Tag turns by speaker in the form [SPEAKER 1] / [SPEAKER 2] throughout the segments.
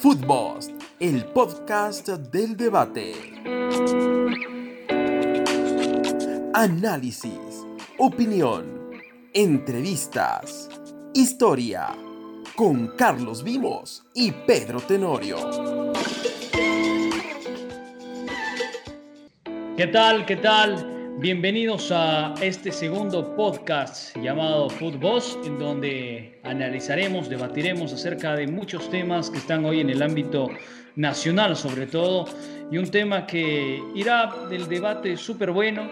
[SPEAKER 1] Football, el podcast del debate. Análisis, opinión, entrevistas, historia, con Carlos Vimos y Pedro Tenorio.
[SPEAKER 2] ¿Qué tal? ¿Qué tal? Bienvenidos a este segundo podcast llamado Football, en donde analizaremos, debatiremos acerca de muchos temas que están hoy en el ámbito nacional sobre todo, y un tema que irá del debate súper bueno.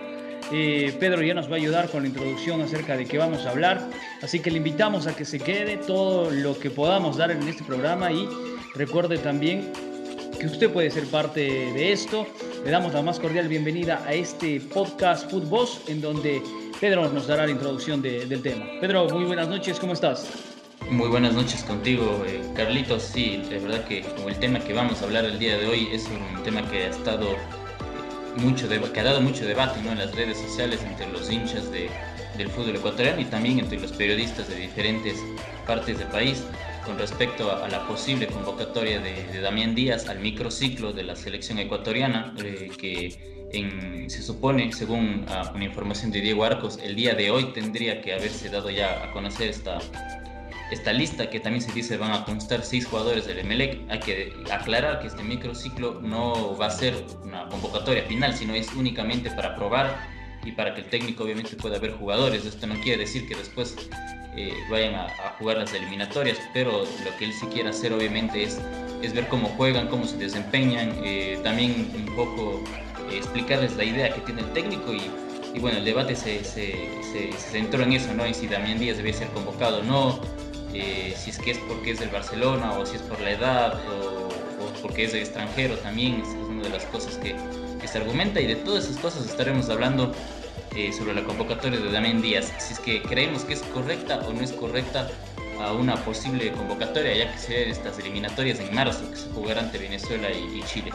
[SPEAKER 2] Eh, Pedro ya nos va a ayudar con la introducción acerca de qué vamos a hablar, así que le invitamos a que se quede todo lo que podamos dar en este programa y recuerde también que usted puede ser parte de esto. Le damos la más cordial bienvenida a este podcast Football en donde Pedro nos dará la introducción del tema. Pedro, muy buenas noches, ¿cómo estás?
[SPEAKER 3] Muy buenas noches contigo, eh, Carlitos. Sí, de verdad que como el tema que vamos a hablar el día de hoy es un tema que ha estado mucho que ha dado mucho debate ¿no? en las redes sociales entre los hinchas de, del fútbol ecuatoriano y también entre los periodistas de diferentes partes del país con respecto a, la posible convocatoria de, Damián Díaz al microciclo de la selección ecuatoriana, eh, que se supone, según ah, una información de Diego Arcos, el día de hoy tendría que haberse dado ya a conocer esta, esta lista, que también se dice van a constar seis jugadores del Emelec. Hay que aclarar que este microciclo no va a ser una convocatoria final, sino es únicamente para probar y para que el técnico obviamente pueda ver jugadores. Esto no quiere decir que después eh, vayan a, jugar las eliminatorias, pero lo que él sí quiere hacer obviamente es, es ver cómo juegan, cómo se desempeñan, eh, también un poco eh, explicarles la idea que tiene el técnico y, y bueno, el debate se, se, se, centró en eso, ¿no? En si Damián Díaz debe ser convocado o no, si es que es porque es del Barcelona o si es por la edad o, o porque es extranjero también, es una de las cosas que se argumenta y de todas esas cosas estaremos hablando eh, sobre la convocatoria de Damián Díaz, si es que creemos que es correcta o no es correcta a una posible convocatoria, ya que serían estas eliminatorias en marzo que se jugarán ante Venezuela y, Chile.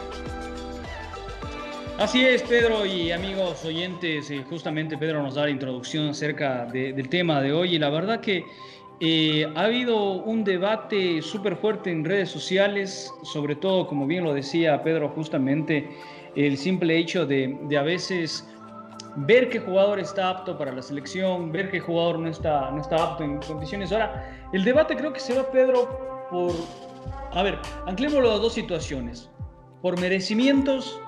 [SPEAKER 2] Así es, Pedro y amigos oyentes, eh, justamente Pedro nos da la introducción acerca del tema de hoy y la verdad que eh, ha habido un debate súper fuerte en redes sociales, sobre todo, como bien lo decía Pedro, justamente el simple hecho de, de a veces ver qué jugador está apto para la selección, ver qué jugador no está, no está apto en condiciones. Ahora, el debate creo que se va, Pedro, por... A ver, anclémoslo a dos situaciones. Por merecimientos,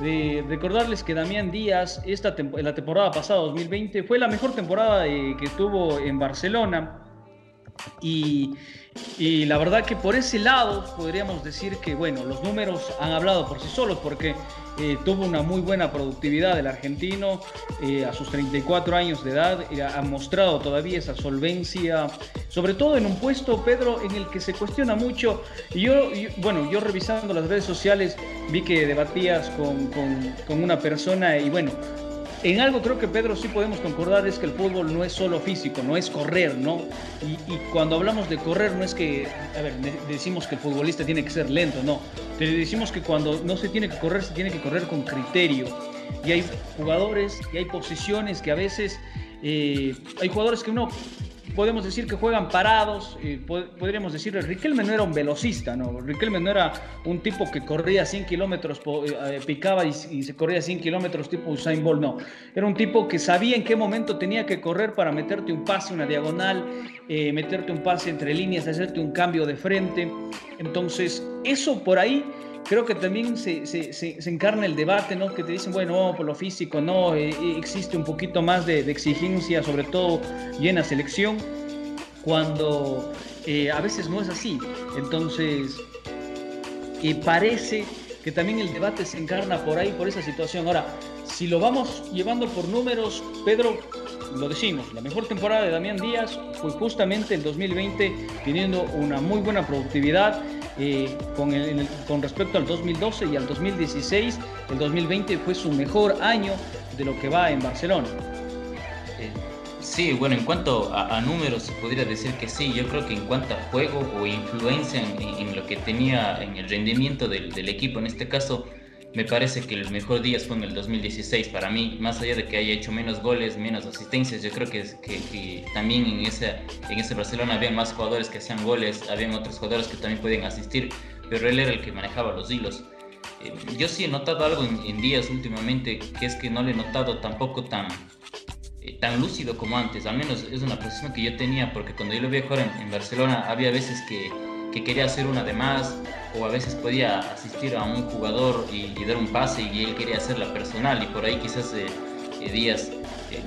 [SPEAKER 2] de recordarles que Damián Díaz, esta la temporada pasada, 2020, fue la mejor temporada eh, que tuvo en Barcelona. Y, y, la verdad que por ese lado podríamos decir que, bueno, los números han hablado por sí solos, porque eh, tuvo una muy buena productividad el argentino eh, a sus 34 años de edad, ha mostrado todavía esa solvencia, sobre todo en un puesto, Pedro, en el que se cuestiona mucho. Y yo, bueno, yo revisando las redes sociales vi que debatías con, con una persona y bueno, en algo creo que Pedro sí podemos concordar es que el fútbol no es solo físico, no es correr, ¿no? Y, cuando hablamos de correr no es que, a ver, decimos que el futbolista tiene que ser lento, no. Pero decimos que cuando no se tiene que correr, se tiene que correr con criterio. Y hay jugadores y hay posiciones que a veces, eh, hay jugadores que uno podemos decir que juegan parados, podríamos decir, Riquelme no era un velocista, ¿no? Riquelme no era un tipo que corría 100 kilómetros, eh, eh, picaba y, se corría 100 kilómetros tipo Usain Bolt, no. Era un tipo que sabía en qué momento tenía que correr para meterte un pase, una diagonal, eh, meterte un pase entre líneas, hacerte un cambio de frente. Entonces, eso por ahí creo que también se, se, se, encarna el debate, ¿no? Que te dicen, bueno, por lo físico, no, eh, eh, existe un poquito más de, exigencia, sobre todo llena selección, cuando eh, a veces no es así. Entonces, parece que también el debate se encarna por ahí, por esa situación. Ahora, si lo vamos llevando por números, Pedro, lo decimos, la mejor temporada de Damián Díaz fue justamente el 2020, teniendo una muy buena productividad eh, con, con respecto al 2012 y al 2016. El 2020 fue su mejor año de lo que va en Barcelona.
[SPEAKER 3] Eh, sí, bueno, en cuanto a, números se podría decir que sí. Yo creo que en cuanto a juego o influencia en, lo que tenía en el rendimiento del, del equipo, en este caso, me parece que el mejor día fue en el 2016 para mí, más allá de que haya hecho menos goles, menos asistencias, yo creo que, que, también en ese, en ese Barcelona había más jugadores que hacían goles, habían otros jugadores que también podían asistir, pero él era el que manejaba los hilos. Eh, yo sí he notado algo en, días últimamente, que es que no le he notado tampoco tan, eh, tan lúcido como antes, al menos es una posición que yo tenía, porque cuando yo lo vi jugar en, Barcelona había veces que, que, quería hacer una de más, o a veces podía asistir a un jugador y, dar un pase y él quería hacer la personal, y por ahí quizás eh, Díaz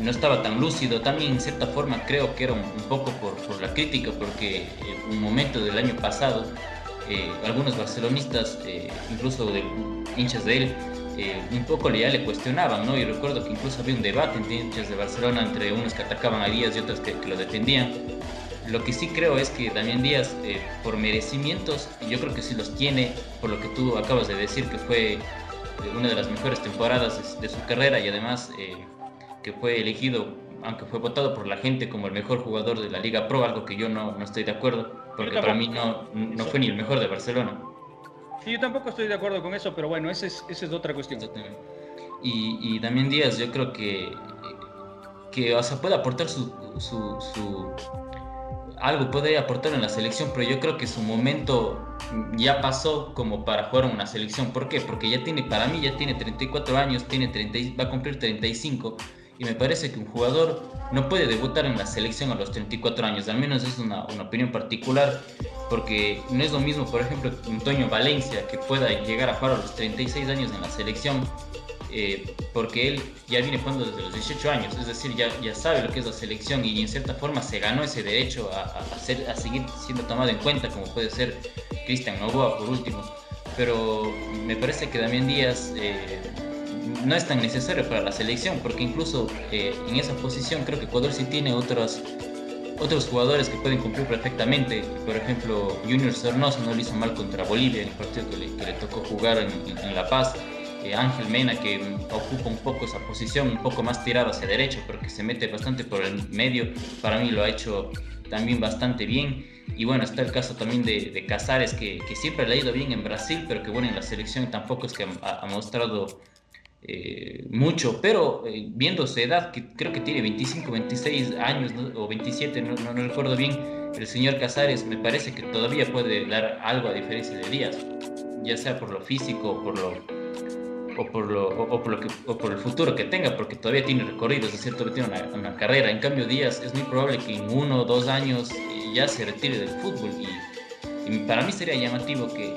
[SPEAKER 3] no estaba tan lúcido. También en cierta forma creo que era un, poco por, la crítica, porque un momento del año pasado eh, algunos barcelonistas, eh, incluso de, hinchas de él, eh, un poco ya le cuestionaban, ¿no? Y recuerdo que incluso había un debate entre hinchas de Barcelona, entre unos que atacaban a Díaz y otros que, lo defendían. Lo que sí creo es que Damián Díaz, por merecimientos, yo creo que sí los tiene, por lo que tú acabas de decir, que fue una de las mejores temporadas de, su carrera y además que fue elegido, aunque fue votado por la gente como el mejor jugador de la Liga Pro, algo que yo no, no estoy de acuerdo porque para mí no, no fue ni el mejor de Barcelona.
[SPEAKER 2] Sí, yo tampoco estoy de acuerdo con eso, pero bueno, esa es, esa es otra cuestión.
[SPEAKER 3] Y, y también Díaz, yo creo que, que o sea, puede aportar su, su, su, algo, puede aportar en la selección, pero yo creo que su momento ya pasó como para jugar en una selección. ¿Por qué? Porque ya tiene, para mí ya tiene 34 años, tiene 30, va a cumplir 35 y me parece que un jugador no puede debutar en la selección a los 34 años, al menos es una, opinión particular, porque no es lo mismo, por ejemplo, Antonio Valencia, que pueda llegar a jugar a los 36 años en la selección, eh, porque él ya viene jugando desde los 18 años, es decir, ya, ya sabe lo que es la selección y en cierta forma se ganó ese derecho a, a, a seguir siendo tomado en cuenta, como puede ser Cristian Novoa por último. Pero me parece que Damián Díaz... Eh, no es tan necesario para la selección, porque incluso eh, en esa posición creo que Ecuador sí tiene otros, otros jugadores que pueden cumplir perfectamente. Por ejemplo, Junior Sornoso no lo hizo mal contra Bolivia en el partido que le, tocó jugar en, La Paz. Ángel Mena, que ocupa un poco esa posición, un poco más tirado hacia derecha, porque se mete bastante por el medio. Para mí lo ha hecho también bastante bien. Y bueno, está el caso también de, Casares, que, siempre le ha ido bien en Brasil, pero que bueno, en la selección tampoco es que ha mostrado eh, mucho, pero eh, viendo su edad, que creo que tiene 25, 26 años o 27, no, no, recuerdo bien, el señor Casares me parece que todavía puede dar algo a diferencia de Díaz, ya sea por lo físico o por lo, o por, lo, o, por, que, por el futuro que tenga, porque todavía tiene recorrido, es decir, todavía tiene una, carrera. En cambio, Díaz es muy probable que en uno o dos años eh, ya se retire del fútbol y, para mí sería llamativo que,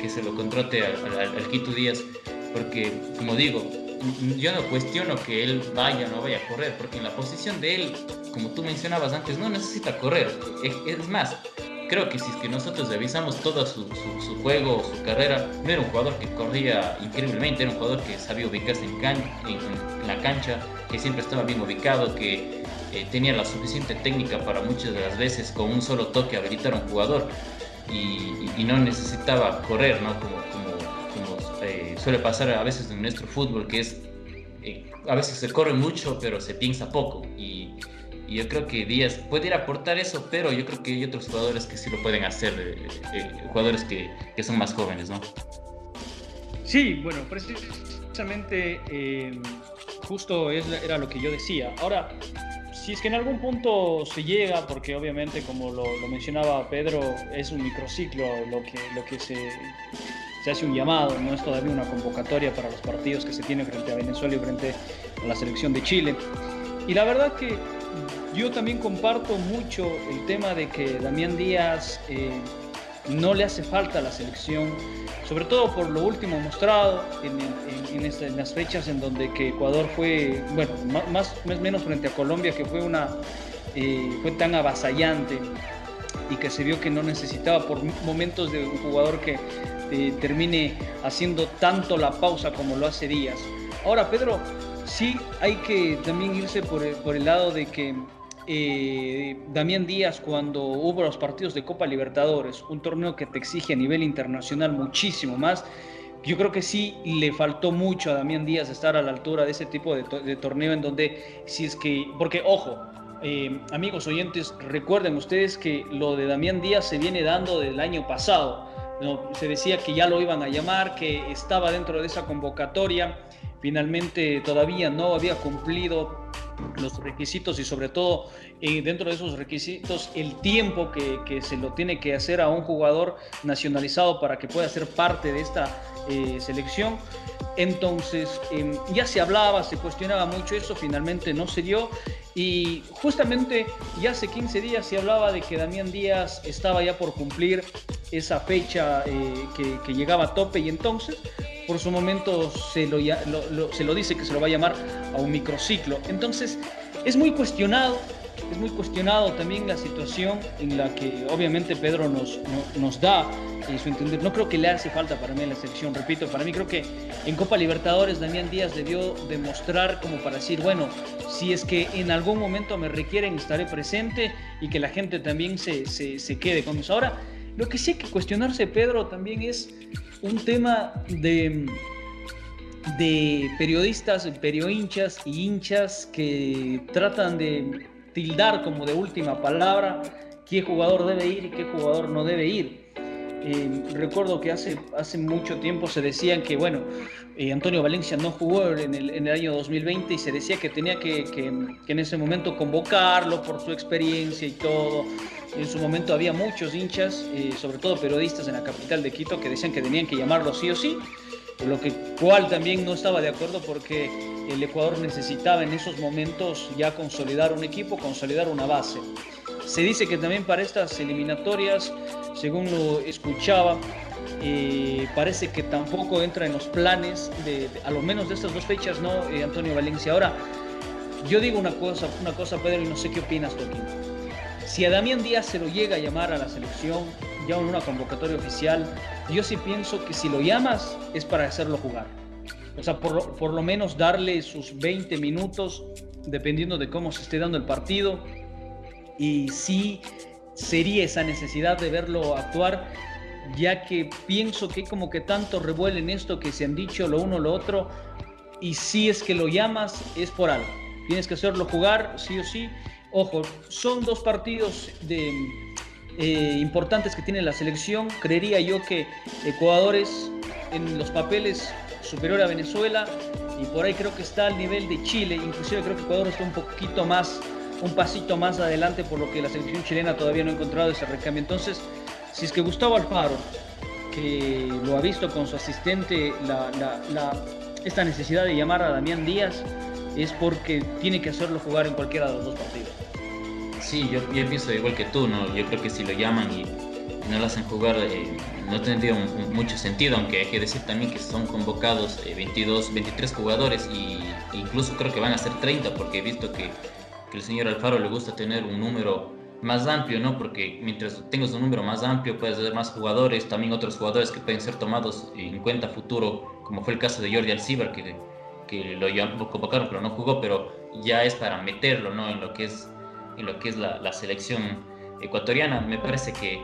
[SPEAKER 3] que se lo contrate al, al, al Quito Díaz porque como digo, yo no cuestiono que él vaya o no vaya a correr, porque en la posición de él, como tú mencionabas antes, no necesita correr. Es, más, creo que si es que nosotros revisamos todo su, juego, su carrera, no era un jugador que corría increíblemente, era un jugador que sabía ubicarse en, la cancha, que siempre estaba bien ubicado, que eh, tenía la suficiente técnica para muchas de las veces con un solo toque habilitar a un jugador y, y no necesitaba correr, ¿no? Como, eh, suele pasar a veces en nuestro fútbol, que es, eh, a veces se corre mucho, pero se piensa poco. Y, yo creo que Díaz puede ir a aportar eso, pero yo creo que hay otros jugadores que sí lo pueden hacer, eh, jugadores que, que, son más jóvenes, ¿no?
[SPEAKER 2] Sí, bueno, precisamente justo es, era lo que yo decía. Ahora, si es que en algún punto se llega, porque obviamente como lo, lo, mencionaba Pedro, es un microciclo lo que, lo que se, se hace un llamado, no es todavía una convocatoria para los partidos que se tienen frente a Venezuela y frente a la selección de Chile. Y la verdad que yo también comparto mucho el tema de que Damián Díaz eh, no le hace falta a la selección, sobre todo por lo último mostrado en, las fechas en donde que Ecuador fue, bueno, más, más menos frente a Colombia, que fue, una, eh, fue tan avasallante y que se vio que no necesitaba por momentos de un jugador que eh, termine haciendo tanto la pausa como lo hace Díaz. Ahora, Pedro, sí hay que también irse por el, lado de que eh, Damián Díaz, cuando hubo los partidos de Copa Libertadores, un torneo que te exige a nivel internacional muchísimo más, yo creo que sí le faltó mucho a Damián Díaz estar a la altura de ese tipo de, torneo en donde, si es que, porque ojo, eh, amigos oyentes, recuerden ustedes que lo de Damián Díaz se viene dando del año pasado se decía que ya lo iban a llamar, que estaba dentro de esa convocatoria. Finalmente todavía no había cumplido los requisitos y sobre todo eh, dentro de esos requisitos el tiempo que, que, se lo tiene que hacer a un jugador nacionalizado para que pueda ser parte de esta eh, selección. Entonces em, ya se hablaba, se cuestionaba mucho eso, finalmente no se dio y justamente ya hace 15 días se hablaba de que Damián Díaz estaba ya por cumplir esa fecha eh, que, llegaba a tope y entonces por su momento se lo, se lo dice que se lo va a llamar a un microciclo. Entonces es muy cuestionado, es muy cuestionado también la situación en la que obviamente Pedro nos, nos da y su entender. No creo que le hace falta para mí la selección, repito, para mí creo que en Copa Libertadores Damián Díaz debió demostrar como para decir, bueno, si es que en algún momento me requieren estaré presente y que la gente también se, se, se quede con eso. Ahora, lo que sí hay que cuestionarse, Pedro, también es un tema de, de periodistas, hinchas y hinchas que tratan de tildar como de última palabra qué jugador debe ir y qué jugador no debe ir. Eh, recuerdo que hace, hace mucho tiempo se decían que, bueno, eh, Antonio Valencia no jugó en el, en el, año 2020 y se decía que tenía que, que, en ese momento convocarlo por su experiencia y todo. En su momento había muchos hinchas, eh, sobre todo periodistas en la capital de Quito, que decían que tenían que llamarlo sí o sí, lo que cual también no estaba de acuerdo porque el Ecuador necesitaba en esos momentos ya consolidar un equipo, consolidar una base. Se dice que también para estas eliminatorias, según lo escuchaba, eh, parece que tampoco entra en los planes a lo menos de estas dos fechas, ¿no, eh, Antonio Valencia? Ahora, yo digo una cosa, una cosa, Pedro, y no sé qué opinas tú. Si a Damián Díaz se lo llega a llamar a la selección, ya en una convocatoria oficial, yo sí pienso que si lo llamas es para hacerlo jugar. O sea, por lo, por lo menos darle sus 20 minutos, dependiendo de cómo se esté dando el partido, y sí sería esa necesidad de verlo actuar, ya que pienso que como que tanto revuelo en esto que se han dicho lo uno lo otro, y si es que lo llamas es por algo. Tienes que hacerlo jugar, sí o sí. Ojo, son dos partidos de, eh, importantes que tiene la selección. Creería yo que Ecuador es en los papeles superior a Venezuela y por ahí creo que está al nivel de Chile. Inclusive creo que Ecuador está un poquito más un pasito más adelante, por lo que la selección chilena todavía no ha encontrado ese recambio. Entonces, si es que Gustavo Alfaro, que lo ha visto con su asistente, esta necesidad de llamar a Damián Díaz, es porque tiene que hacerlo jugar en cualquiera de los dos partidos.
[SPEAKER 3] Sí, yo, yo pienso igual que tú, ¿no? Yo creo que si lo llaman y no lo hacen jugar, eh, no tendría mucho sentido, aunque hay que decir también que son convocados eh, 22, 23 jugadores y incluso creo que van a ser 30 porque he visto que el señor Alfaro le gusta tener un número más amplio, ¿no? Porque mientras tengas un número más amplio puedes tener más jugadores, también otros jugadores que pueden ser tomados en cuenta futuro, como fue el caso de Jordi Alcibar, que, que lo convocaron pero no jugó, pero ya es para meterlo, ¿no? En lo que es, en lo que es la, la selección ecuatoriana. Me parece que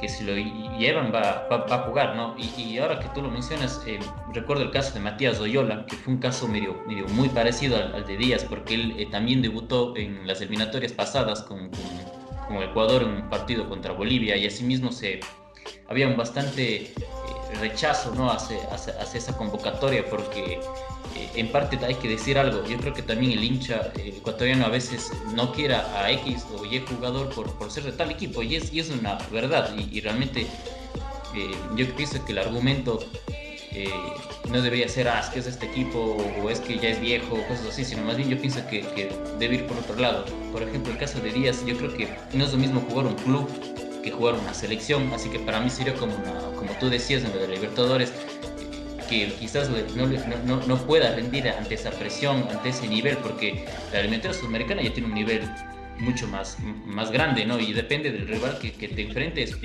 [SPEAKER 3] que si lo llevan va, va, a jugar, ¿no? Y, y, ahora que tú lo mencionas, eh, recuerdo el caso de Matías Doyola, que fue un caso medio, medio muy parecido al, de Díaz, porque él eh, también debutó en las eliminatorias pasadas con, con, con, Ecuador en un partido contra Bolivia y asimismo se, había un bastante eh, rechazo ¿no? hacia, hacia, hacia, esa convocatoria porque eh, en parte hay que decir algo, yo creo que también el hincha eh, ecuatoriano a veces no quiera a X o Y jugador por, por ser de tal equipo y es, y es una verdad y, y realmente eh, yo pienso que el argumento no debería ser, ah, es que es este equipo o es que ya es viejo o cosas así, sino más bien yo pienso que, que debe ir por otro lado. Por ejemplo, el caso de Díaz, yo creo que no es lo mismo jugar un club que jugar una selección, así que para mí sería como, una, como tú decías en lo de Libertadores, que quizás no, no, no, pueda rendir ante esa presión, ante ese nivel, porque la alimentaria sudamericana ya tiene un nivel mucho más, más grande, ¿no? Y depende del rival que, que te enfrentes.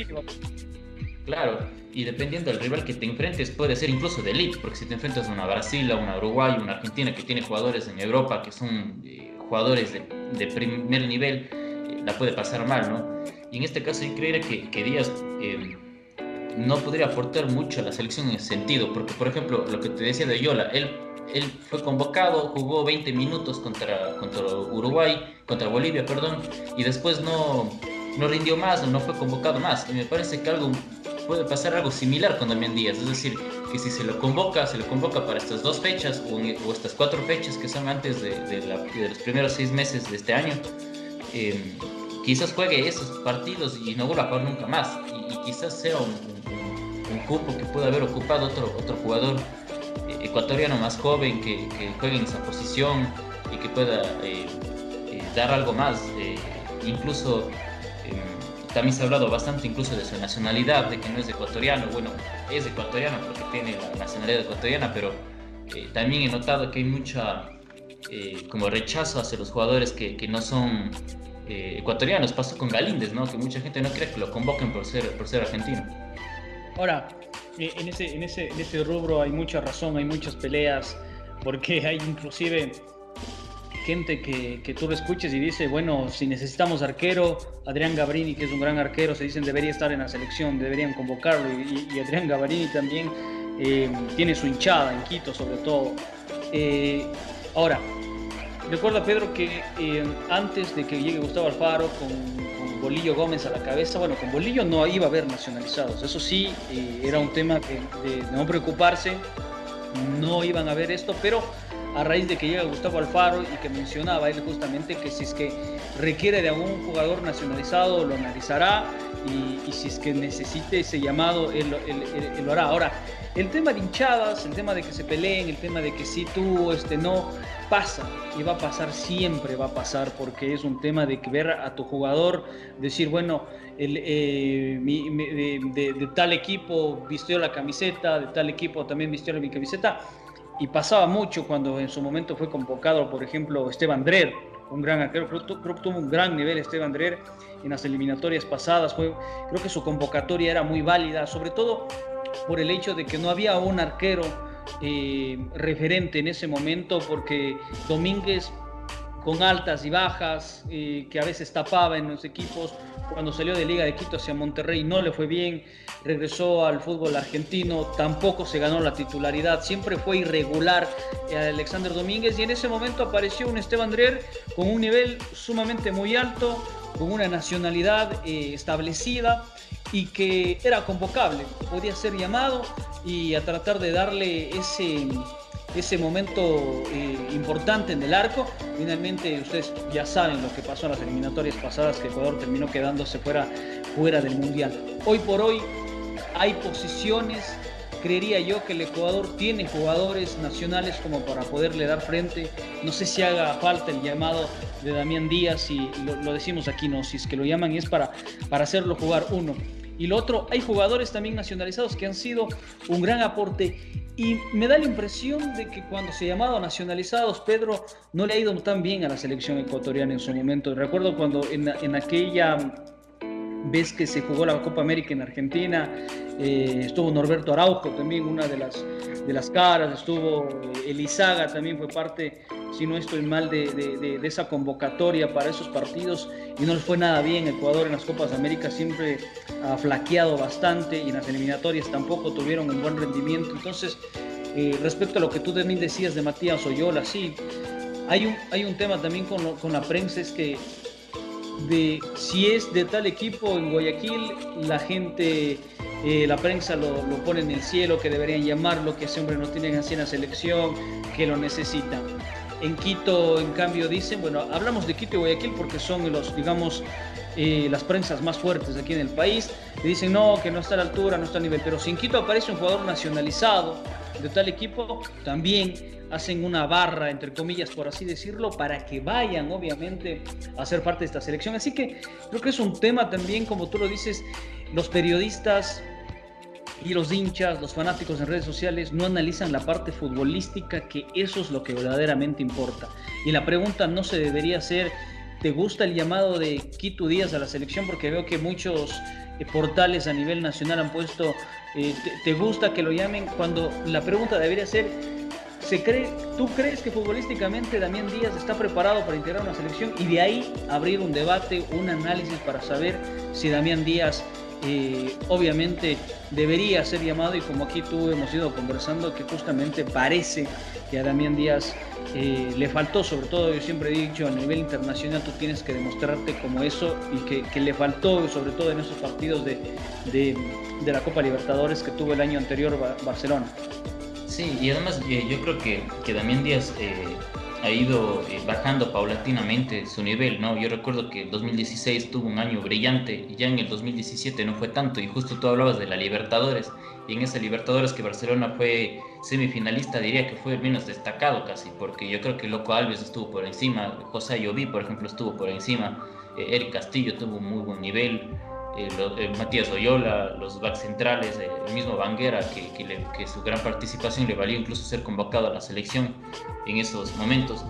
[SPEAKER 3] Claro, y dependiendo del rival que te enfrentes, puede ser incluso de elite, porque si te enfrentas a una Brasil, a una Uruguay, una Argentina que tiene jugadores en Europa que son eh, jugadores de, de, primer nivel, eh, la puede pasar mal, ¿no? Y en este caso yo creería que, que Díaz eh, no podría aportar mucho a la selección en ese sentido, porque por ejemplo, lo que te decía de Yola, él, él fue convocado, jugó 20 minutos contra, contra Uruguay, contra Bolivia, perdón, y después no, no rindió más no fue convocado más. Y me parece que algo puede pasar algo similar con Damián Díaz, es decir, que si se lo convoca, se lo convoca para estas dos fechas o, estas cuatro fechas que son antes de, los primeros seis meses de este año, em, quizás juegue esos partidos y no vuelva a jugar nunca más. Y, quizás sea un, un, cupo que pueda haber ocupado otro, otro jugador eh, ecuatoriano más joven que, que, juegue en esa posición y que pueda eh, eh, dar algo más. incluso em, también se ha hablado bastante incluso de su nacionalidad, de que no es ecuatoriano. Bueno, es ecuatoriano porque tiene la nacionalidad ecuatoriana, pero también he notado que hay mucha como rechazo hacia los jugadores que, que no son eh, ecuatorianos. Pasó con Galíndez, ¿no? Que mucha gente no cree que lo convoquen por ser, por ser argentino.
[SPEAKER 2] Ahora, eh, en ese, en, ese, en ese rubro hay mucha razón, hay muchas peleas, porque hay inclusive gente que, que, tú lo escuches y dice, bueno, si necesitamos arquero, Adrián Gabrini, que es un gran arquero, se dicen debería estar en la selección, deberían convocarlo, y, Adrián Gabrini también eh, tiene su hinchada en Quito sobre todo. ahora, Recuerda, Pedro, que eh, antes de que llegue Gustavo Alfaro con, Bolillo Gómez a la cabeza, bueno, con Bolillo no iba a haber nacionalizados. Eso sí, eh, era un tema que, de, no preocuparse, no iban a ver esto, pero a raíz de que llega Gustavo Alfaro y que mencionaba él justamente que si es que requiere de algún jugador nacionalizado, lo analizará y, si es que necesite ese llamado, él, él, lo hará. Ahora, el tema de hinchadas, el tema de que se peleen, el tema de que si tú, este no, pasa y va a pasar siempre, va a pasar porque es un tema de que ver a tu jugador, decir, bueno, el, eh, de, tal equipo vistió la camiseta, de tal equipo también vistió mi camiseta. Y pasaba mucho cuando en su momento fue convocado, por ejemplo, Esteban Drer, un gran arquero, creo, que tuvo un gran nivel Esteban Drer en las eliminatorias pasadas, fue, creo que su convocatoria era muy válida, sobre todo por el hecho de que no había un arquero eh, referente en ese momento porque Domínguez con altas y bajas, eh, que a veces tapaba en los equipos. Cuando salió de Liga de Quito hacia Monterrey no le fue bien, regresó al fútbol argentino, tampoco se ganó la titularidad, siempre fue irregular eh, Alexander Domínguez y en ese momento apareció un Esteban Drer con un nivel sumamente muy alto, con una nacionalidad establecida y que era convocable, podía ser llamado y a tratar de darle ese, ese momento eh, importante en el arco. Finalmente, ustedes ya saben lo que pasó en las eliminatorias pasadas, que Ecuador terminó quedándose fuera, fuera del Mundial. Hoy por hoy hay posiciones, creería yo que el Ecuador tiene jugadores nacionales como para poderle dar frente. No sé si haga falta el llamado de Damián Díaz, y lo, decimos aquí, no, si es que lo llaman es para, para hacerlo jugar uno. Y lo otro, hay jugadores también nacionalizados que han sido un gran aporte. Y me da la impresión de que cuando se llamado nacionalizados, Pedro no le ha ido tan bien a la selección ecuatoriana en su momento. Recuerdo cuando en, en aquella vez que se jugó la Copa América en Argentina, eh, estuvo Norberto Araujo también, una de las, de las caras, estuvo eh, Elizaga, también fue parte, si no estoy mal, de, de, de, esa convocatoria para esos partidos y no les fue nada bien. Ecuador en las Copas América siempre ha flaqueado bastante y en las eliminatorias tampoco tuvieron un buen rendimiento. Entonces, eh, respecto a lo que tú también decías de Matías Oyola, sí, hay un, hay un tema también con, con la prensa, es que de si es de tal equipo en Guayaquil, la gente, eh, la prensa lo, pone en el cielo, que deberían llamarlo, que ese hombre no tiene así en la selección, que lo necesitan. En Quito, en cambio, dicen, bueno, hablamos de Quito y Guayaquil porque son los, digamos, eh, las prensas más fuertes aquí en el país. Le dicen, no, que no está a la altura, no está a nivel. Pero si en Quito aparece un jugador nacionalizado de tal equipo, también hacen una barra, entre comillas, por así decirlo, para que vayan, obviamente, a ser parte de esta selección. Así que creo que es un tema también, como tú lo dices, los periodistas y los hinchas, los fanáticos en redes sociales no analizan la parte futbolística, que eso es lo que verdaderamente importa. Y la pregunta no se debería hacer, ¿te gusta el llamado de Quito Díaz a la selección? Porque veo que muchos eh, portales a nivel nacional han puesto, eh, ¿te gusta que lo llamen? Cuando la pregunta debería ser, cree, ¿Tú crees que futbolísticamente Damián Díaz está preparado para integrar una selección y de ahí abrir un debate, un análisis para saber si Damián Díaz eh, obviamente debería ser llamado y como aquí tú hemos ido conversando, que justamente parece que a Damián Díaz eh, le faltó, sobre todo yo siempre he dicho, a nivel internacional tú tienes que demostrarte como eso y que, le faltó, sobre todo en esos partidos de, de, la Copa Libertadores que tuvo el año anterior Barcelona.
[SPEAKER 3] Sí, y además eh, yo creo que, que Damián Díaz ha ido eh, bajando paulatinamente su nivel, ¿no? Yo recuerdo que el 2016 tuvo un año brillante y ya en el 2017 no fue tanto. Y justo tú hablabas de la Libertadores. Y en esa Libertadores que Barcelona fue semifinalista diría que fue el menos destacado casi porque yo creo que Loco Alves estuvo por encima, José Lloví por ejemplo estuvo por encima, eh, Eric Castillo tuvo un muy buen nivel, eh, Matías Oyola, los back centrales, el mismo Banguera, que, su gran participación le valió incluso ser convocado a la selección en esos momentos.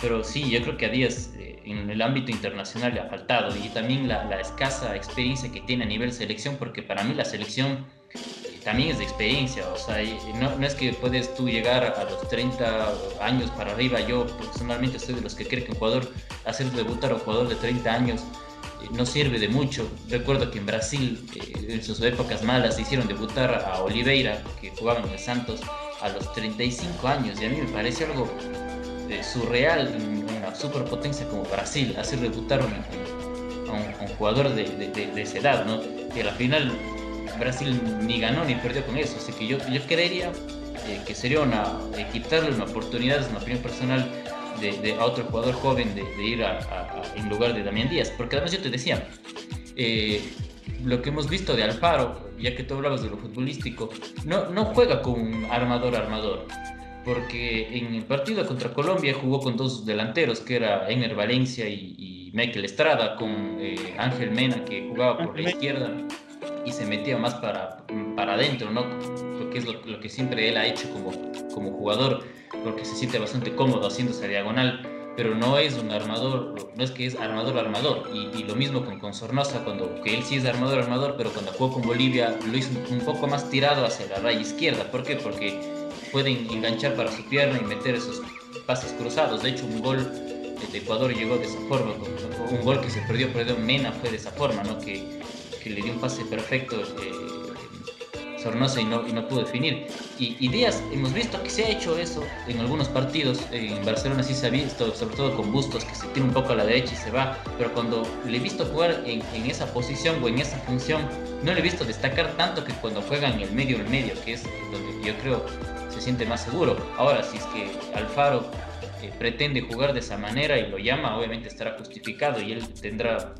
[SPEAKER 3] Pero sí, yo creo que a Díaz eh, en el ámbito internacional le ha faltado y también la, la, escasa experiencia que tiene a nivel selección, porque para mí la selección eh, también es de experiencia, o sea, no, no, es que puedes tú llegar a los 30 años para arriba, yo personalmente soy de los que cree que un jugador, hacer debutar a un jugador de 30 años, no sirve de mucho. Recuerdo que en Brasil, eh, en sus épocas malas, hicieron debutar a Oliveira, que jugaba en el Santos, a los 35 años. Y a mí me parece algo eh, surreal en una superpotencia como Brasil, hacer debutar a un, jugador de, de, esa edad, ¿no? Y a la final Brasil ni ganó ni perdió con eso. Así que yo, yo creería eh, que sería una, quitarle una oportunidad, es una opinión personal, de, a otro jugador joven de, ir a, en lugar de Damián Díaz. Porque además yo te decía, eh, lo que hemos visto de Alfaro, ya que tú hablabas de lo futbolístico, no, no juega con armador armador. Porque en el partido contra Colombia jugó con dos delanteros, que era Ener Valencia y, Michael Estrada, con eh, Ángel Mena, que jugaba por la izquierda y se metía más para, para adentro, ¿no? Porque es lo, lo, que siempre él ha hecho como, como jugador porque se siente bastante cómodo haciéndose diagonal, pero no es un armador, no es que es armador armador. Y, lo mismo con, con Sornosa, cuando que él sí es armador armador, pero cuando jugó con Bolivia lo hizo un, poco más tirado hacia la raya izquierda. ¿Por qué? Porque pueden enganchar para su pierna y meter esos pases cruzados. De hecho, un gol de Ecuador llegó de esa forma, un gol que se perdió, perdió Mena fue de esa forma, ¿no? que, que le dio un pase perfecto. Eh, Sornosa y no, y no pudo definir. Y, Díaz, hemos visto que se ha hecho eso en algunos partidos. En Barcelona sí se ha visto, sobre todo con Bustos, que se tira un poco a la derecha y se va. Pero cuando le he visto jugar en, esa posición o en esa función, no le he visto destacar tanto que cuando juega en el medio, el medio, que es donde yo creo se siente más seguro. Ahora, si es que Alfaro eh, pretende jugar de esa manera y lo llama, obviamente estará justificado y él tendrá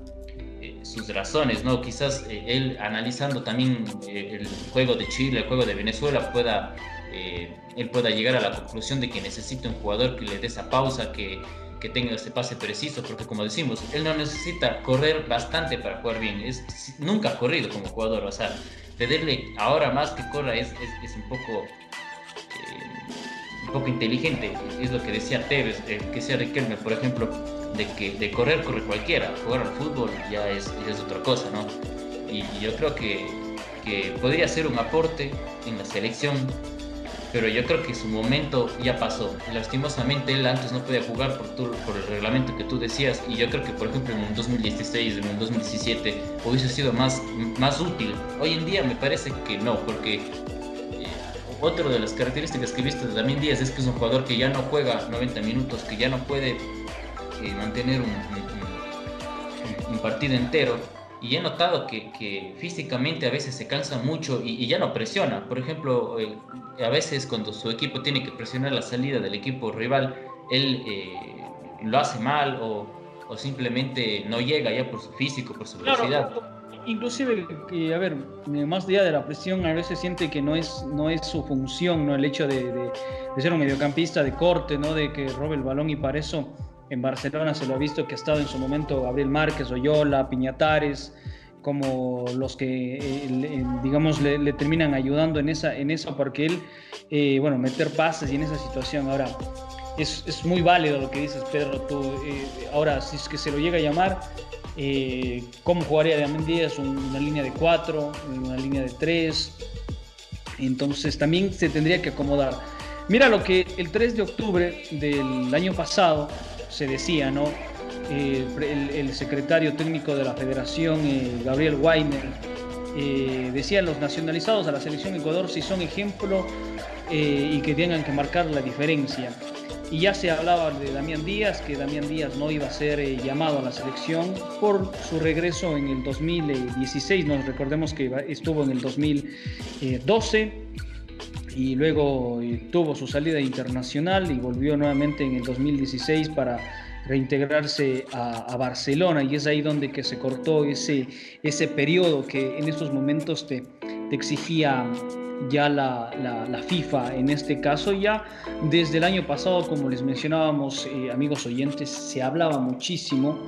[SPEAKER 3] sus razones, ¿no? Quizás eh, él analizando también eh, el juego de Chile, el juego de Venezuela, pueda, eh, él pueda llegar a la conclusión de que necesita un jugador que le dé esa pausa, que, que tenga ese pase preciso, porque como decimos, él no necesita correr bastante para jugar bien, es, nunca ha corrido como jugador, o sea, pedirle ahora más que corra es, es, es un poco un poco inteligente, es lo que decía Tevez, que sea Riquelme, por ejemplo, de que de correr corre cualquiera, jugar al fútbol ya es, es otra cosa, ¿no? Y, yo creo que, que, podría ser un aporte en la selección, pero yo creo que su momento ya pasó. Lastimosamente él antes no podía jugar por, por el reglamento que tú decías y yo creo que por ejemplo en el 2016, en el 2017 hubiese sido más, más útil. Hoy en día me parece que no, porque eh, otra de las características que he visto de Damien Díaz es que es un jugador que ya no juega 90 minutos, que ya no puede mantener un, un, partido entero. Y he notado que, físicamente a veces se cansa mucho y, ya no presiona. Por ejemplo, eh, a veces cuando su equipo tiene que presionar la salida del equipo rival, él eh, lo hace mal o, o, simplemente no llega ya por su físico, por su velocidad.
[SPEAKER 2] inclusive, a ver, más allá de la presión, a veces siente que no es, no es su función, ¿no? El hecho de, de, de ser un mediocampista de corte, ¿no? De que robe el balón y para eso en Barcelona se lo ha visto que ha estado en su momento Gabriel Márquez, Oyola, Piñatares, como los que, eh, digamos, le, terminan ayudando en, esa, en eso, porque él, eh, bueno, meter pases y en esa situación. Ahora, es, es muy válido lo que dices, Pedro. Tú, eh, ahora, si es que se lo llega a llamar, ¿cómo jugaría de Díaz? Una línea de cuatro, una línea de tres. Entonces, también se tendría que acomodar. Mira lo que el 3 de octubre del año pasado, se decía, ¿no? Eh, el, secretario técnico de la federación, eh, Gabriel Weiner, eh, decían los nacionalizados a la selección Ecuador si son ejemplo y que tengan que marcar la diferencia. Y ya se hablaba de Damián Díaz, que Damián Díaz no iba a ser llamado a la selección por su regreso en el 2016. Nos recordemos que estuvo en el 2012 y luego tuvo su salida internacional y volvió nuevamente en el 2016 para reintegrarse a, Barcelona. Y es ahí donde que se cortó ese, ese periodo que en estos momentos te, te exigía ya la, la, FIFA en este caso. Ya desde el año pasado como les mencionábamos eh, amigos oyentes se hablaba muchísimo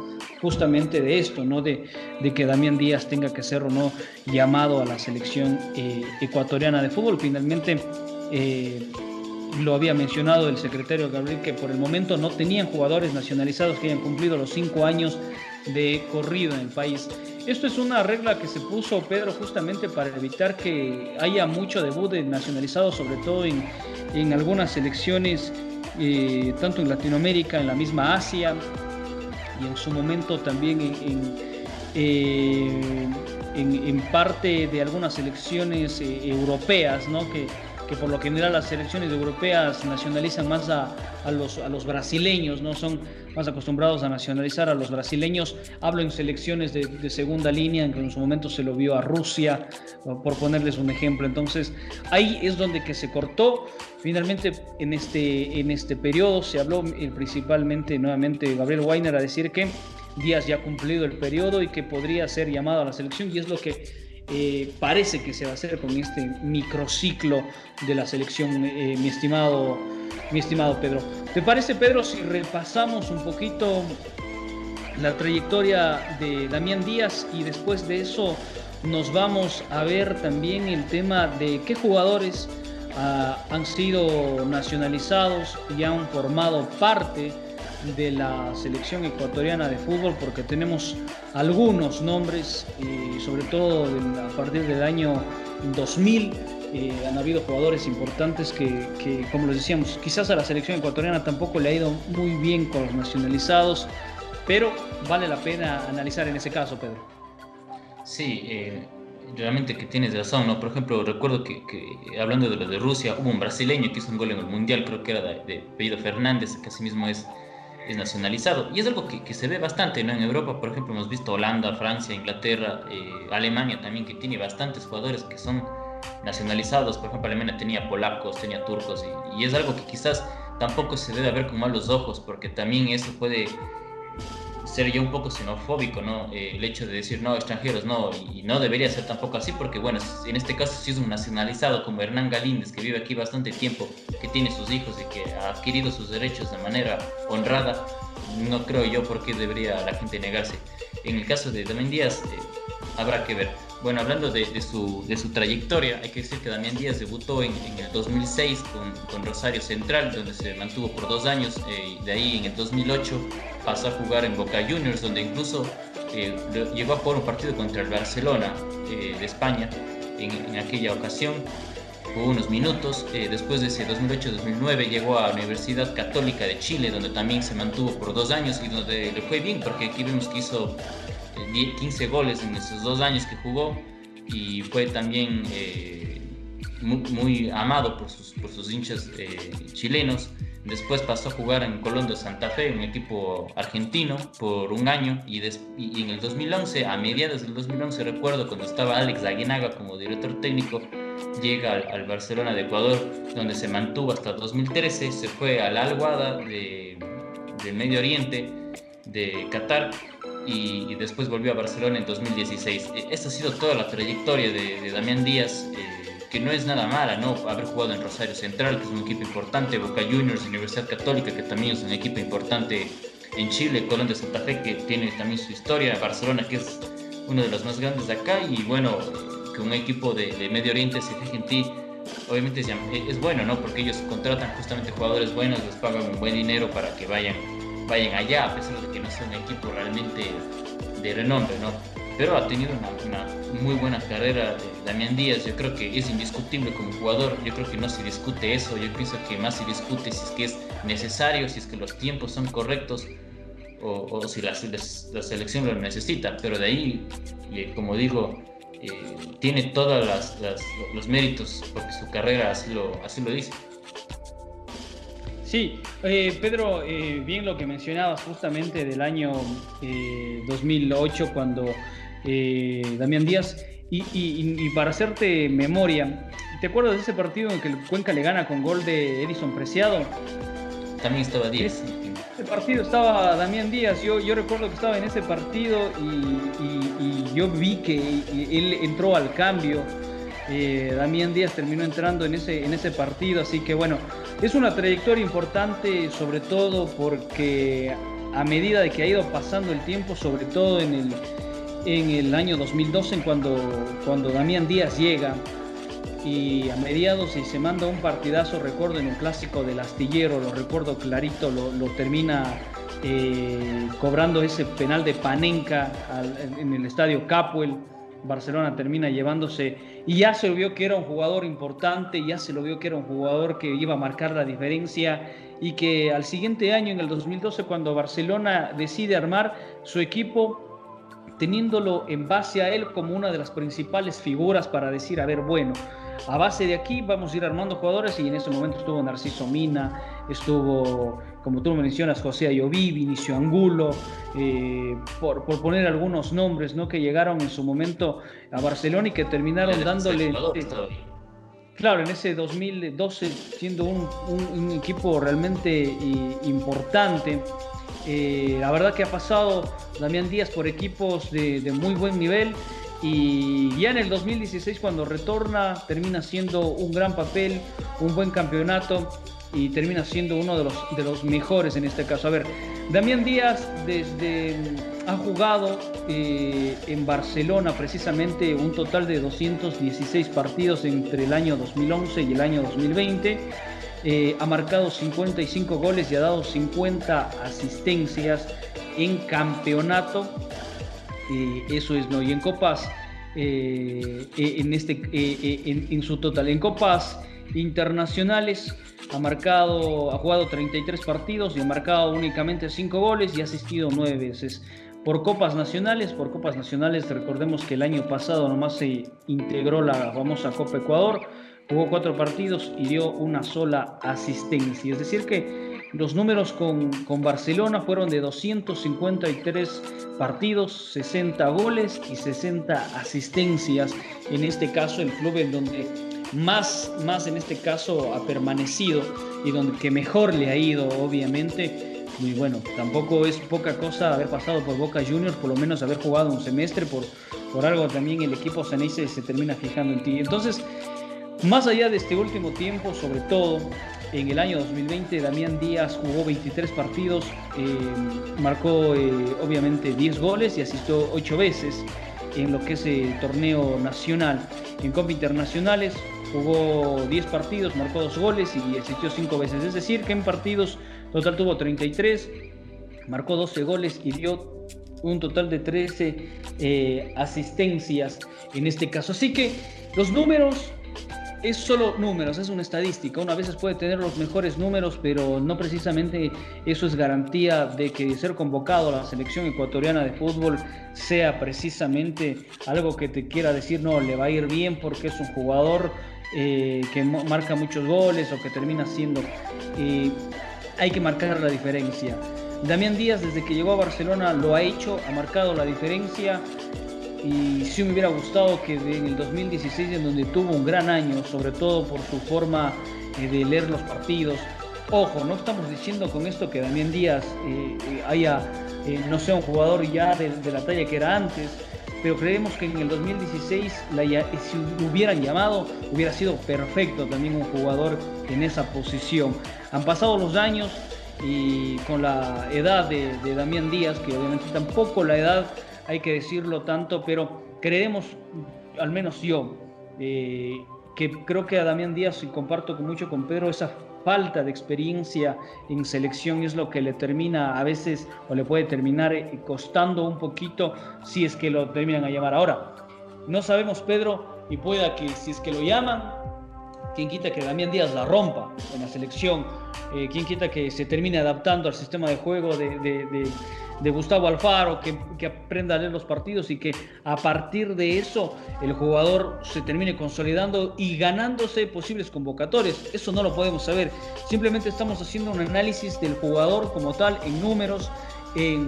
[SPEAKER 2] justamente de esto no de, de, que Damián Díaz tenga que ser o no llamado a la selección eh, ecuatoriana de fútbol. Finalmente eh, lo había mencionado el secretario Gabriel, que por el momento no tenían jugadores nacionalizados que hayan cumplido los cinco años de corrido en el país. Esto es una regla que se puso Pedro justamente para evitar que haya mucho debut de nacionalizados, sobre todo en, en algunas selecciones, eh, tanto en Latinoamérica, en la misma Asia y en su momento también en, en, eh, parte de algunas selecciones eh, europeas, ¿no? que que por lo general las selecciones europeas nacionalizan más a, los, a los brasileños, no son más acostumbrados a nacionalizar a los brasileños. Hablo en selecciones de, segunda línea, en que en su momento se lo vio a Rusia, por ponerles un ejemplo. Entonces, ahí es donde que se cortó. Finalmente, en este, en este periodo se habló eh, principalmente, nuevamente, Gabriel Weiner a decir que Díaz ya ha cumplido el periodo y que podría ser llamado a la selección y es lo que eh, parece que se va a hacer con este microciclo de la selección, eh, mi, estimado, mi estimado Pedro. ¿Te parece, Pedro, si repasamos un poquito la trayectoria de Damián Díaz y después de eso nos vamos a ver también el tema de qué jugadores ah, han sido nacionalizados y han formado parte de la selección ecuatoriana de fútbol porque tenemos algunos nombres y sobre todo a partir del año 2000 eh, han habido jugadores importantes que, como les decíamos, quizás a la selección ecuatoriana tampoco le ha ido muy bien con los nacionalizados, pero vale la pena analizar en ese caso, Pedro.
[SPEAKER 3] Sí, eh, realmente que tienes razón, ¿no? Por ejemplo, recuerdo que, hablando de lo de Rusia, hubo un brasileño que hizo un gol en el Mundial, creo que era de, de Pedro Fernández, que asimismo es es nacionalizado. Y es algo que, que, se ve bastante ¿no? en Europa, por ejemplo, hemos visto Holanda, Francia, Inglaterra, eh, Alemania también, que tiene bastantes jugadores que son nacionalizados. Por ejemplo, Alemania tenía polacos, tenía turcos, y, y es algo que quizás tampoco se debe ver con malos ojos, porque también eso puede ser ya un poco xenofóbico, ¿no? Eh, el hecho de decir, no, extranjeros, no, y, no debería ser tampoco así, porque bueno, en este caso si es un nacionalizado como Hernán Galíndez, que vive aquí bastante tiempo, que tiene sus hijos y que ha adquirido sus derechos de manera honrada, no creo yo por qué debería la gente negarse. En el caso de Damián Díaz, eh, habrá que ver. Bueno, hablando de, su, de, su, trayectoria, hay que decir que Damián Díaz debutó en, el 2006 con, Rosario Central, donde se mantuvo por dos años. Eh, de ahí en el 2008 pasó a jugar en Boca Juniors, donde incluso eh, llegó a jugar un partido contra el Barcelona eh, de España en, aquella ocasión. Jugó unos minutos. después de ese 2008-2009 llegó a la Universidad Católica de Chile, donde también se mantuvo por dos años y donde le fue bien, porque aquí vemos que hizo 15 goles en esos dos años que jugó y fue también eh, muy, amado por sus, por sus hinchas eh, chilenos. Después pasó a jugar en Colón de Santa Fe, un equipo argentino, por un año. Y, en el 2011, a mediados del 2011, recuerdo cuando estaba Alex Aguinaga como director técnico, llega al, Barcelona de Ecuador, donde se mantuvo hasta 2013. Se fue a la Alguada de, del Medio Oriente, de Qatar, y, después volvió a Barcelona en 2016. E, esta ha sido toda la trayectoria de, Damián Díaz, eh, que no es nada mala, ¿no? Haber jugado en Rosario Central, que es un equipo importante, Boca Juniors, Universidad Católica, que también es un equipo importante en Chile, Colón de Santa Fe, que tiene también su historia, Barcelona, que es uno de los más grandes de acá, y bueno, que un equipo de, Medio Oriente se fije en ti, obviamente es bueno, ¿no? Porque ellos contratan justamente jugadores buenos, les pagan un buen dinero para que vayan vayan allá, a pesar de que no sea un equipo realmente de renombre, ¿no? Pero ha tenido una, muy buena carrera de Damián Díaz, yo creo que es indiscutible como jugador, yo creo que no se discute eso, yo pienso que más se discute si es que es necesario, si es que los tiempos son correctos o, si la, la, selección lo necesita, pero de ahí, como digo, tiene todos los méritos porque su carrera así lo, así lo dice.
[SPEAKER 2] Sí, eh, Pedro, eh, bien lo que mencionabas justamente del año 2008 eh, cuando Damián Díaz, y, para hacerte memoria, ¿te acuerdas de ese partido en que el Cuenca le gana con gol de Edison Preciado?
[SPEAKER 3] También estaba Díaz.
[SPEAKER 2] Ese partido estaba Damián Díaz, yo, yo recuerdo que estaba en ese partido y yo vi que él entró al cambio eh, Damián Díaz terminó entrando en ese, en ese partido, así que bueno, es una trayectoria importante sobre todo porque a medida de que ha ido pasando el tiempo, sobre todo en el, en el año 2012, cuando, cuando Damián Díaz llega y a mediados y se manda un partidazo, recuerdo en un clásico del astillero, lo recuerdo clarito, lo, termina eh, cobrando ese penal de Panenka en el estadio Capuel Barcelona termina llevándose y ya se lo vio que era un jugador importante, ya se lo vio que era un jugador que iba a marcar la diferencia y que al siguiente año, en el 2012, cuando Barcelona decide armar su equipo, teniéndolo en base a él como una de las principales figuras para decir, a ver, bueno, a base de aquí vamos a ir armando jugadores y en ese momento estuvo Narciso Mina, estuvo, como tú mencionas, José Ayoví, Vinicio Angulo, eh, por, poner algunos nombres ¿no? que llegaron en su momento a Barcelona y que terminaron dándole... Claro, en ese 2012 siendo un, equipo realmente eh, importante. Eh, la verdad que ha pasado Damián Díaz por equipos de, de muy buen nivel y ya en el 2016 cuando retorna termina siendo un gran papel, un buen campeonato y termina siendo uno de los, de los mejores en este caso. A ver, Damián Díaz desde, ha jugado eh, en Barcelona precisamente un total de 216 partidos entre el año 2011 y el año 2020. Eh, ha marcado 55 goles y ha dado 50 asistencias en campeonato eh, eso es, ¿no? Y en copas, en, este, en, su total, en copas internacionales ha marcado, ha jugado 33 partidos y ha marcado únicamente 5 goles y ha asistido 9 veces. Por copas nacionales, por copas nacionales, recordemos que el año pasado nomás se integró la famosa Copa Ecuador, jugó 4 partidos y dio una sola asistencia. Es decir que los números con, Barcelona fueron de 253 partidos, 60 goles y 60 asistencias. En este caso, el club en donde más, más en este caso ha permanecido y donde que mejor le ha ido, obviamente. Y bueno, tampoco es poca cosa haber pasado por Boca Juniors, por lo menos haber jugado un semestre, por, por algo también el equipo Ceneice se termina fijando en ti. Entonces, más allá de este último tiempo, sobre todo, en el año 2020 Damián Díaz jugó 23 partidos, eh, marcó eh, obviamente 10 goles y asistió 8 veces en lo que es el torneo nacional. En Copa Internacionales jugó 10 partidos, marcó 2 goles y asistió 5 veces. Es decir, que en partidos total tuvo 33, marcó 12 goles y dio un total de 13 eh, asistencias en este caso. Así que los números es solo números, es una estadística. Uno a veces puede tener los mejores números, pero no precisamente eso es garantía de que ser convocado a la selección ecuatoriana de fútbol sea precisamente algo que te quiera decir, no, le va a ir bien porque es un jugador eh, que marca muchos goles o que termina siendo... Hay que marcar la diferencia. Damián Díaz desde que llegó a Barcelona lo ha hecho, ha marcado la diferencia y sí me hubiera gustado que en el 2016, en donde tuvo un gran año, sobre todo por su forma eh, de leer los partidos, ojo, no estamos diciendo con esto que Damián Díaz eh, eh, haya, no sea un jugador ya de, la talla que era antes, pero creemos que en el 2016, si hubieran llamado, hubiera sido perfecto también un jugador en esa posición. Han pasado los años y con la edad de, de Damián Díaz, que obviamente tampoco la edad hay que decirlo tanto, pero creemos, al menos yo, eh, que creo que a Damián Díaz, y comparto mucho con Pedro, esa falta de experiencia en selección es lo que le termina a veces o le puede terminar eh, costando un poquito si es que lo terminan a llamar. Ahora, no sabemos, Pedro, y pueda que si es que lo llaman, quien quita que Damián Díaz la rompa en la selección, eh, quien quita que se termine adaptando al sistema de juego de, de Gustavo Alfaro, que, que, aprenda a leer los partidos y que a partir de eso el jugador se termine consolidando y ganándose posibles convocatorias. Eso no lo podemos saber. Simplemente estamos haciendo un análisis del jugador como tal en números, en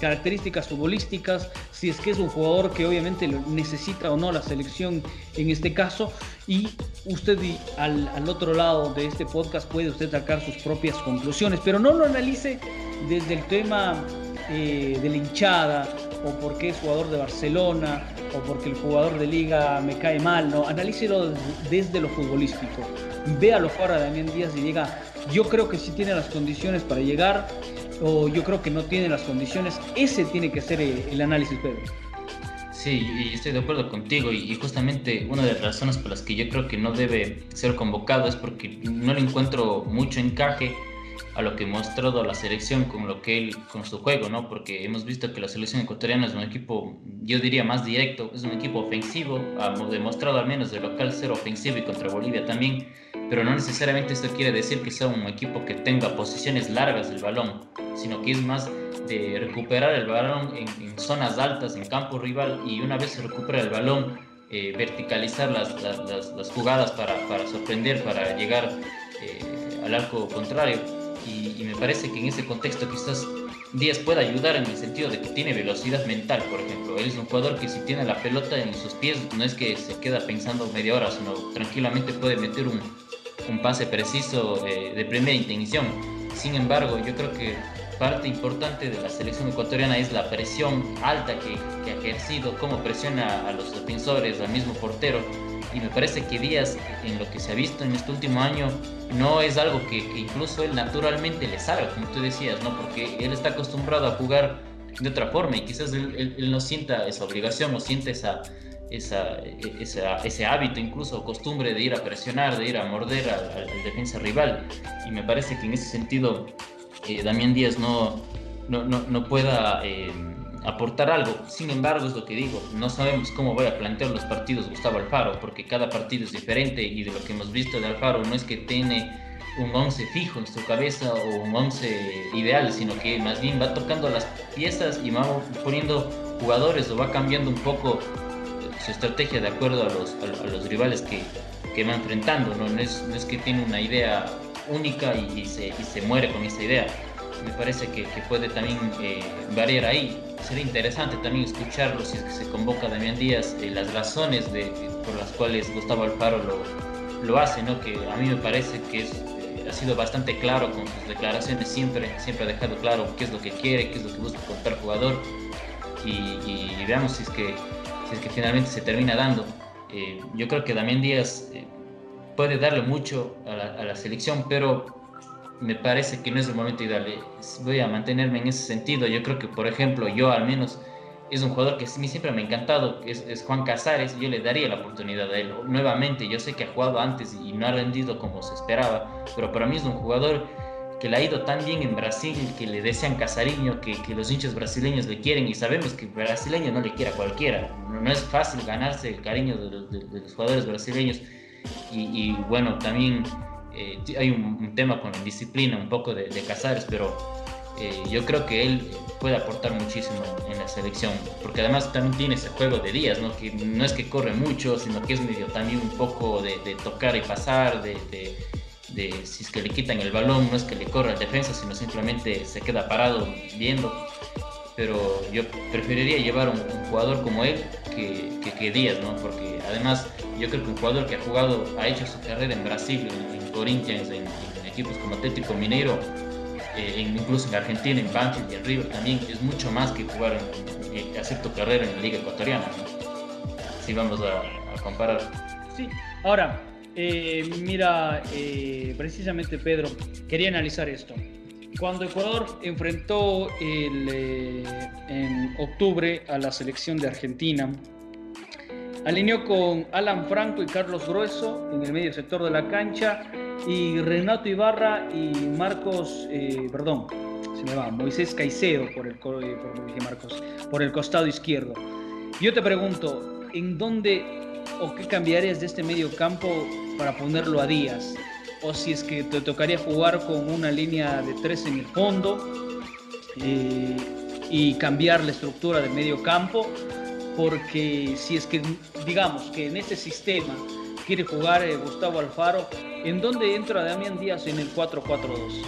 [SPEAKER 2] características futbolísticas, si es que es un jugador que obviamente necesita o no la selección en este caso, y usted al, al, otro lado de este podcast puede usted sacar sus propias conclusiones, pero no lo analice desde el tema eh, de la hinchada o porque es jugador de Barcelona o porque el jugador de liga me cae mal, no, analícelo desde lo futbolístico, véalo fuera de Damián Díaz y diga, yo creo que sí tiene las condiciones para llegar, o yo creo que no tiene las condiciones. Ese tiene que ser eh, el análisis, Pedro.
[SPEAKER 3] Sí, y estoy de acuerdo contigo y justamente una de las razones por las que yo creo que no debe ser convocado es porque no le encuentro mucho encaje a lo que ha mostrado la selección con lo que él con su juego, ¿no? Porque hemos visto que la selección ecuatoriana es un equipo, yo diría más directo, es un equipo ofensivo, ha demostrado al menos de local ser ofensivo y contra Bolivia también, pero no necesariamente esto quiere decir que sea un equipo que tenga posiciones largas del balón, sino que es más de recuperar el balón en, zonas altas, en campo rival, y una vez se recupera el balón, eh, verticalizar las, jugadas para, para, sorprender, para llegar eh, al arco contrario. Y, y, me parece que en ese contexto quizás Díaz puede ayudar en el sentido de que tiene velocidad mental, por ejemplo. Él es un jugador que si tiene la pelota en sus pies no es que se queda pensando media hora, sino tranquilamente puede meter un, un pase preciso eh, de primera intención. Sin embargo, yo creo que parte importante de la selección ecuatoriana es la presión alta que, que, ha ejercido, cómo presiona a los defensores, al mismo portero. Y me parece que Díaz, en lo que se ha visto en este último año, no es algo que, que incluso él naturalmente le salga, como tú decías, ¿no? porque él está acostumbrado a jugar de otra forma y quizás él, él, él no sienta esa obligación o siente esa, esa, esa, ese hábito, incluso costumbre de ir a presionar, de ir a morder al defensa rival. Y me parece que en ese sentido eh, Damián Díaz no, no, no, no pueda eh, aportar algo. Sin embargo, es lo que digo, no sabemos cómo voy a plantear los partidos Gustavo Alfaro, porque cada partido es diferente y de lo que hemos visto de Alfaro no es que tiene un 11 fijo en su cabeza o un 11 ideal, sino que más bien va tocando las piezas y va poniendo jugadores o va cambiando un poco su estrategia de acuerdo a los, a, los rivales que, va enfrentando. ¿no? Es, que tiene una idea única y, y, se, y, se, muere con esa idea. Me parece que, que puede también eh, variar ahí. Sería interesante también escucharlo si es que se convoca Damián Díaz, eh, las razones de, por las cuales Gustavo Alfaro lo, lo hace, ¿no? que a mí me parece que es, eh, ha sido bastante claro con sus declaraciones, siempre, siempre ha dejado claro qué es lo que quiere, qué es lo que busca con tal jugador. Y, y veamos si es que si es que finalmente se termina dando. Eh, yo creo que Damián Díaz eh, puede darle mucho a la, a la, selección, pero me parece que no es el momento ideal. Voy a mantenerme en ese sentido. Yo creo que, por ejemplo, yo al menos es un jugador que a mí siempre me ha encantado, es, Juan Casares, yo le daría la oportunidad a él. Nuevamente, yo sé que ha jugado antes y no ha rendido como se esperaba, pero para mí es un jugador que le ha ido tan bien en Brasil, que le desean Casariño, que, los hinchas brasileños le quieren y sabemos que brasileño no le quiere a cualquiera. No, es fácil ganarse el cariño de los jugadores brasileños. Y, y bueno, también eh, hay un, un, tema con disciplina, un poco de, de Casares, pero eh, yo creo que él puede aportar muchísimo en, la selección, porque además también tiene ese juego de días, ¿no? que no es que corre mucho, sino que es medio también un poco de, de tocar y pasar, de, de de si es que le quitan el balón, no es que le corra el defensa, sino simplemente se queda parado viendo. Pero yo preferiría llevar un, un jugador como él que, que, que, Díaz, ¿no? Porque además yo creo que un jugador que ha jugado, ha hecho su carrera en Brasil, en, en Corinthians, en, en, equipos como Atlético Mineiro, eh, incluso en Argentina, en Banfield y en River también, es mucho más que jugar, en, hacer tu carrera en la Liga Ecuatoriana, ¿no? Si vamos a, a comparar.
[SPEAKER 2] Sí, ahora, eh, mira, eh, precisamente Pedro, quería analizar esto. Cuando Ecuador enfrentó el, eh, en octubre a la selección de Argentina, alineó con Alan Franco y Carlos Grueso en el medio sector de la cancha y Renato Ibarra y Marcos, eh, perdón, se me va, Moisés Caicedo por el, por, dije Marcos, por el costado izquierdo. Yo te pregunto, ¿en dónde o qué cambiarías de este medio campo para ponerlo a Díaz? O si es que te tocaría jugar con una línea de tres en el fondo, eh, y cambiar la estructura del medio campo, porque si es que, digamos, que en este sistema quiere jugar eh, Gustavo Alfaro, ¿en dónde entra Damián Díaz en el 4-4-2?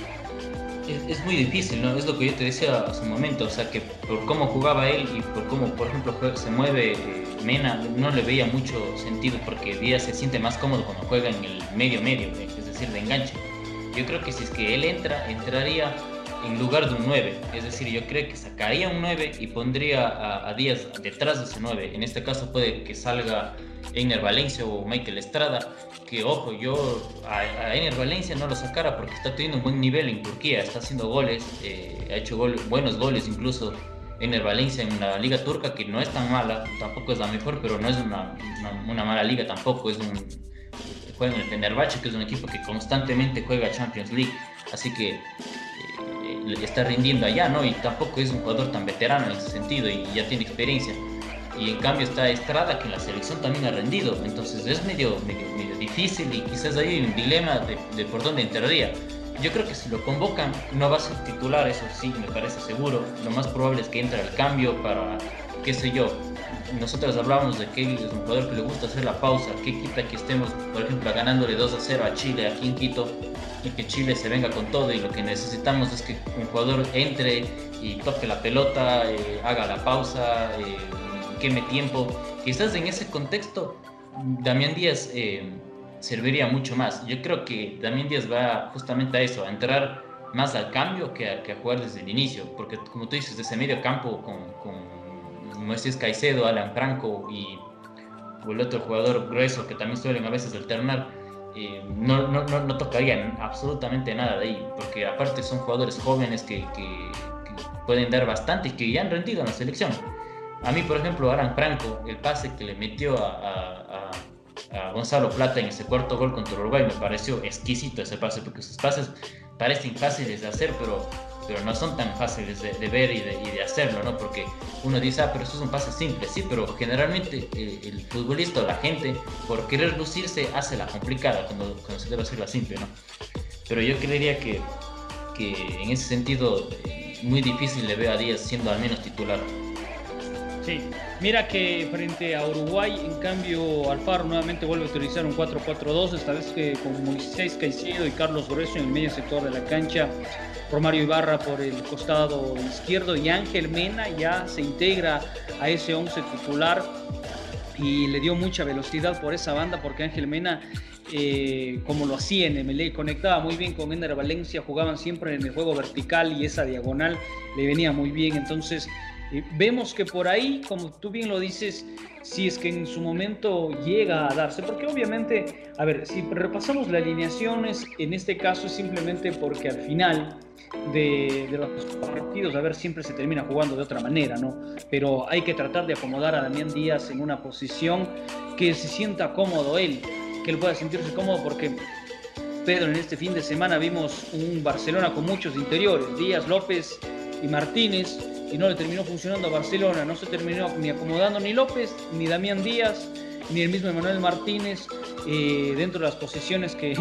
[SPEAKER 3] Es, muy difícil, ¿no? Es lo que yo te decía hace un momento, o sea, que por cómo jugaba él y por cómo, por ejemplo, se mueve eh, Mena, no le veía mucho sentido porque Díaz se siente más cómodo cuando juega en el medio-medio, es decir, de enganche. Yo creo que si es que él entra, entraría en lugar de un 9. Es decir, yo creo que sacaría un 9 y pondría a, Díaz detrás de ese 9. En este caso puede que salga Einer Valencia o Michael Estrada. Que ojo, yo a, Einer Valencia no lo sacara porque está teniendo un buen nivel en Turquía, está haciendo goles, eh, ha hecho buenos goles incluso. Einer Valencia en la liga turca que no es tan mala, tampoco es la mejor, pero no es una, una, mala liga tampoco, es un juega en el Fenerbahce que es un equipo que constantemente juega Champions League, así que está rindiendo allá, ¿no? Y tampoco es un jugador tan veterano en ese sentido y ya tiene experiencia. Y en cambio está Estrada, que en la selección también ha rendido. Entonces es medio, medio, difícil y quizás hay un dilema de, de, por dónde entraría. Yo creo que si lo convocan no va a ser titular, eso sí, me parece seguro. Lo más probable es que entre al cambio para, qué sé yo. Nosotros hablábamos de que es un jugador que le gusta hacer la pausa. ¿Qué quita que estemos, por ejemplo, ganándole 2 a 0 a Chile aquí en Quito? Y que Chile se venga con todo y lo que necesitamos es que un jugador entre y toque la pelota, eh, haga la pausa, eh, queme tiempo. Quizás en ese contexto Damián Díaz eh, serviría mucho más. Yo creo que Damián Díaz va justamente a eso, a entrar más al cambio que a, que a jugar desde el inicio, porque como tú dices, desde medio campo con, con Moisés Caicedo, Alan Franco y el otro jugador grueso que también suelen a veces alternar, eh, no, no, no, tocarían absolutamente nada de ahí, porque aparte son jugadores jóvenes que, que, pueden dar bastante y que ya han rendido en la selección. A mí, por ejemplo, Aran Franco, el pase que le metió a, a, a, Gonzalo Plata en ese cuarto gol contra Uruguay, me pareció exquisito ese pase, porque sus pases parecen fáciles de hacer, pero pero no son tan fáciles de, ver y de, hacerlo, ¿no? Porque uno dice, ah, pero eso es un pase simple, sí, pero generalmente eh, el futbolista o la gente, por querer lucirse, hace la complicada cuando, cuando se debe hacer la simple, ¿no? Pero yo creería que, que en ese sentido, eh, muy difícil le veo a Díaz siendo al menos titular.
[SPEAKER 2] Sí, mira que frente a Uruguay, en cambio, Alfaro nuevamente vuelve a utilizar un 4-4-2, esta vez que con Moisés Caicedo y Carlos Grueso en el medio sector de la cancha, Romario Ibarra por el costado izquierdo y Ángel Mena ya se integra a ese 11 titular y le dio mucha velocidad por esa banda porque Ángel Mena, eh, como lo hacía en MLE, conectaba muy bien con Ender Valencia, jugaban siempre en el juego vertical y esa diagonal le venía muy bien. Entonces, vemos que por ahí, como tú bien lo dices, si es que en su momento llega a darse, porque obviamente, a ver, si repasamos las alineaciones, en este caso es simplemente porque al final de, los partidos, a ver, siempre se termina jugando de otra manera, ¿no? Pero hay que tratar de acomodar a Damián Díaz en una posición que se sienta cómodo él, que él pueda sentirse cómodo porque Pedro, en este fin de semana vimos un Barcelona con muchos interiores, Díaz, López y Martínez, y no le terminó funcionando a Barcelona, no se terminó ni acomodando ni López, ni Damián Díaz, ni el mismo Emanuel Martínez eh, dentro de las posiciones que,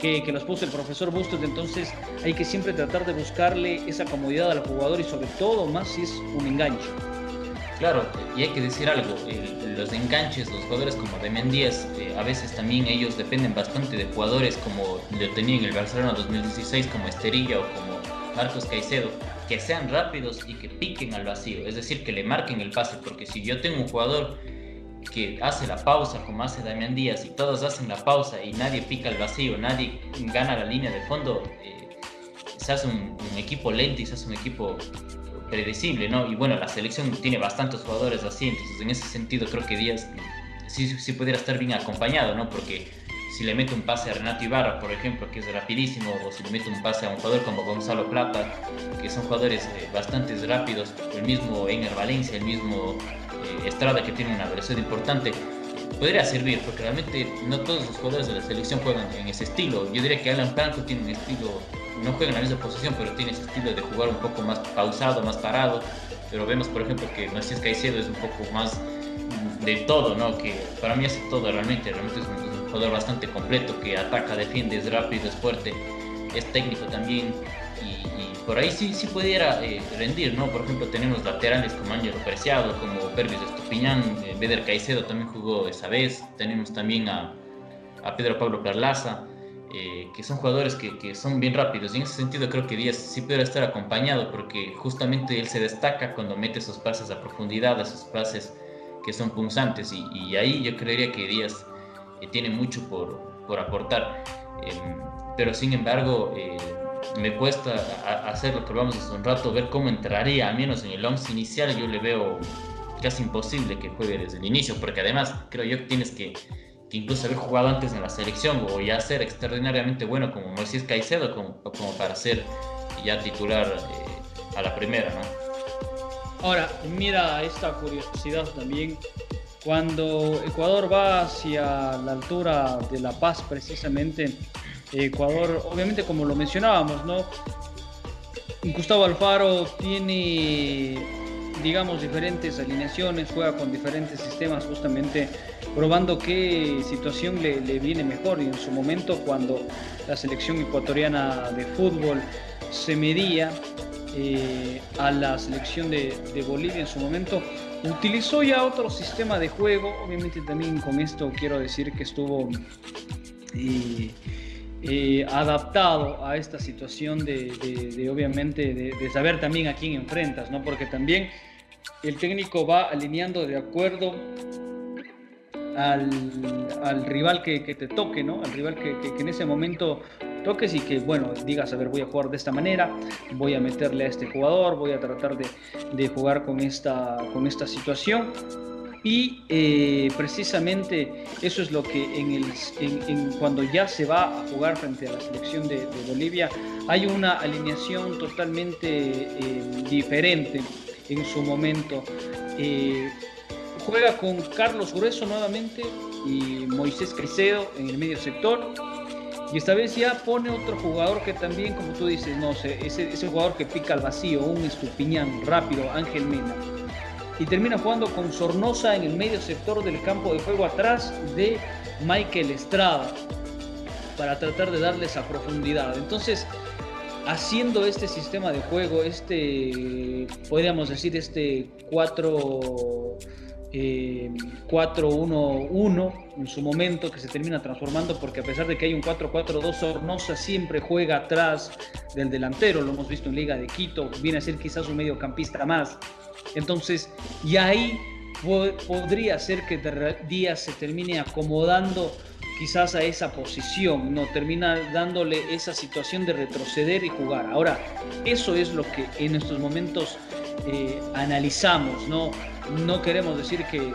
[SPEAKER 2] que, nos puso el profesor Bustos. Entonces hay que siempre tratar de buscarle esa comodidad al jugador y sobre todo más si es un enganche.
[SPEAKER 3] Claro, y hay que decir algo, los enganches, los jugadores como de Díaz, eh, a veces también ellos dependen bastante de jugadores como lo tenía en el Barcelona 2016, como Esterilla o como Marcos Caicedo, que sean rápidos y que piquen al vacío, es decir, que le marquen el pase, porque si yo tengo un jugador que hace la pausa como hace Damián Díaz y todos hacen la pausa y nadie pica el vacío, nadie gana la línea de fondo, eh, se hace un, equipo lento y se hace un equipo predecible, ¿no? Y bueno, la selección tiene bastantes jugadores así, entonces en ese sentido creo que Díaz sí, sí pudiera estar bien acompañado, ¿no? Porque si le mete un pase a Renato Ibarra, por ejemplo, que es rapidísimo, o si le mete un pase a un jugador como Gonzalo Plata, que son jugadores eh, bastante rápidos, el mismo Ener Valencia, el mismo eh, Estrada, que tiene una velocidad importante, podría servir, porque realmente no todos los jugadores de la selección juegan en ese estilo. Yo diría que Alan Franco tiene un estilo, no juega en la misma posición, pero tiene ese estilo de jugar un poco más pausado, más parado. Pero vemos, por ejemplo, que Macías Caicedo es un poco más de todo, ¿no? Que para mí hace todo realmente, realmente es un jugador bastante completo que ataca, defiende, es rápido, es fuerte, es técnico también y, por ahí sí, sí pudiera eh, rendir, ¿no? Por ejemplo, tenemos laterales como Ángel Preciado, como Pervis Estupiñán, eh, Beder Caicedo también jugó esa vez, tenemos también a, a Pedro Pablo Carlaza, eh, que son jugadores que, que, son bien rápidos. Y en ese sentido creo que Díaz sí puede estar acompañado porque justamente él se destaca cuando mete esos pases a profundidad, esos pases que son punzantes. Y, y ahí yo creería que Díaz tiene mucho por, por aportar. Eh, pero sin embargo, me cuesta hacer lo que vamos hace un rato, ver cómo entraría, al menos en el 11 inicial, yo le veo casi imposible que juegue desde el inicio, porque además creo yo que tienes que que incluso haber jugado antes en la selección o ya ser extraordinariamente bueno como Moisés Caicedo como, como para ser ya titular eh, a la primera, ¿no?
[SPEAKER 2] Ahora, mira esta curiosidad también. Cuando Ecuador va hacia la altura de La Paz, precisamente, Ecuador, obviamente como lo mencionábamos, ¿no? Gustavo Alfaro tiene, digamos, diferentes alineaciones, juega con diferentes sistemas justamente probando qué situación le, viene mejor. Y en su momento, cuando la selección ecuatoriana de fútbol se medía eh, a la selección de, Bolivia en su momento, utilizó ya otro sistema de juego. Obviamente también con esto quiero decir que estuvo eh, eh, adaptado a esta situación de, obviamente de, saber también a quién enfrentas, ¿no? Porque también el técnico va alineando de acuerdo al, rival que, te toque, ¿no? Al rival que, en ese momento toques y que, bueno, digas, a ver, voy a jugar de esta manera, voy a meterle a este jugador, voy a tratar de, jugar con esta, con esta situación. Y eh, precisamente eso es lo que en cuando ya se va a jugar frente a la selección de, Bolivia, hay una alineación totalmente eh, diferente en su momento. Eh, Juega con Carlos Grueso nuevamente y Moisés Caicedo en el medio sector. Y esta vez ya pone otro jugador que también, como tú dices, no sé, ese, ese jugador que pica al vacío, un estupiñán rápido, Ángel Mena. Y termina jugando con Sornosa en el medio sector del campo de juego atrás de Michael Estrada para tratar de darle esa profundidad. Entonces, haciendo este sistema de juego, este, podríamos decir, este 4 4-1-1 eh, en su momento que se termina transformando porque a pesar de que hay un 4-4-2 Sornosa siempre juega atrás del delantero, lo hemos visto en Liga de Quito, viene a ser quizás un mediocampista más. Entonces, y ahí podría ser que Díaz se termine acomodando quizás a esa posición, no termina dándole esa situación de retroceder y jugar. Ahora, eso es lo que en estos momentos eh, analizamos, ¿no? No queremos decir que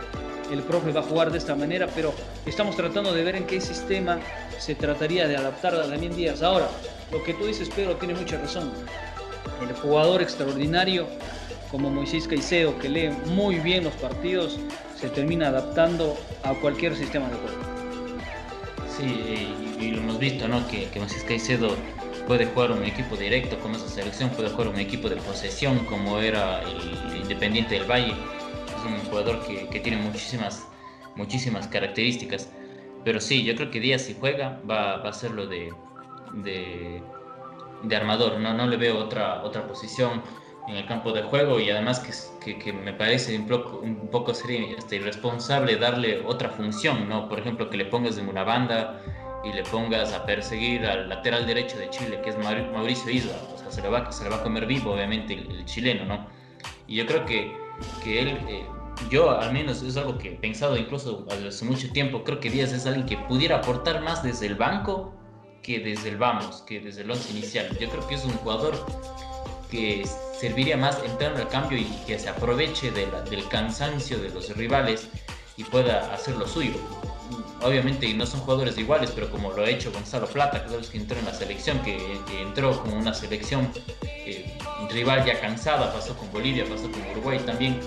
[SPEAKER 2] el profe va a jugar de esta manera, pero estamos tratando de ver en qué sistema se trataría de adaptar a Damián Díaz. Ahora, lo que tú dices, Pedro, tiene mucha razón. El jugador extraordinario como Moisés Caicedo, que lee muy bien los partidos, se termina adaptando a cualquier sistema de juego.
[SPEAKER 3] Sí, y, lo hemos visto, ¿no? Que, Moisés Caicedo puede jugar un equipo directo con esa selección, puede jugar un equipo de posesión como era el Independiente del Valle. Un jugador que, que tiene muchísimas, muchísimas características. Pero sí, yo creo que Díaz si juega va, va a ser lo de, de, de, armador. No, no le veo otra, otra posición en el campo de juego y además que, que, me parece un poco, un poco sería hasta irresponsable darle otra función, ¿no? Por ejemplo, que le pongas en una banda y le pongas a perseguir al lateral derecho de Chile, que es Mauricio Isla, o sea, se le va, se le va a comer vivo, obviamente, el, chileno, ¿no? Y yo creo que, que él, eh, yo al menos es algo que he pensado incluso hace mucho tiempo, creo que Díaz es alguien que pudiera aportar más desde el banco que desde el vamos, que desde el once inicial. Yo creo que es un jugador que serviría más entrando al cambio y que se aproveche de del cansancio de los rivales y pueda hacer lo suyo obviamente no son jugadores iguales, pero como lo ha hecho Gonzalo Plata, que que entró en la selección, que, entró como una selección eh, rival ya cansada, pasó con Bolivia, pasó con Uruguay también,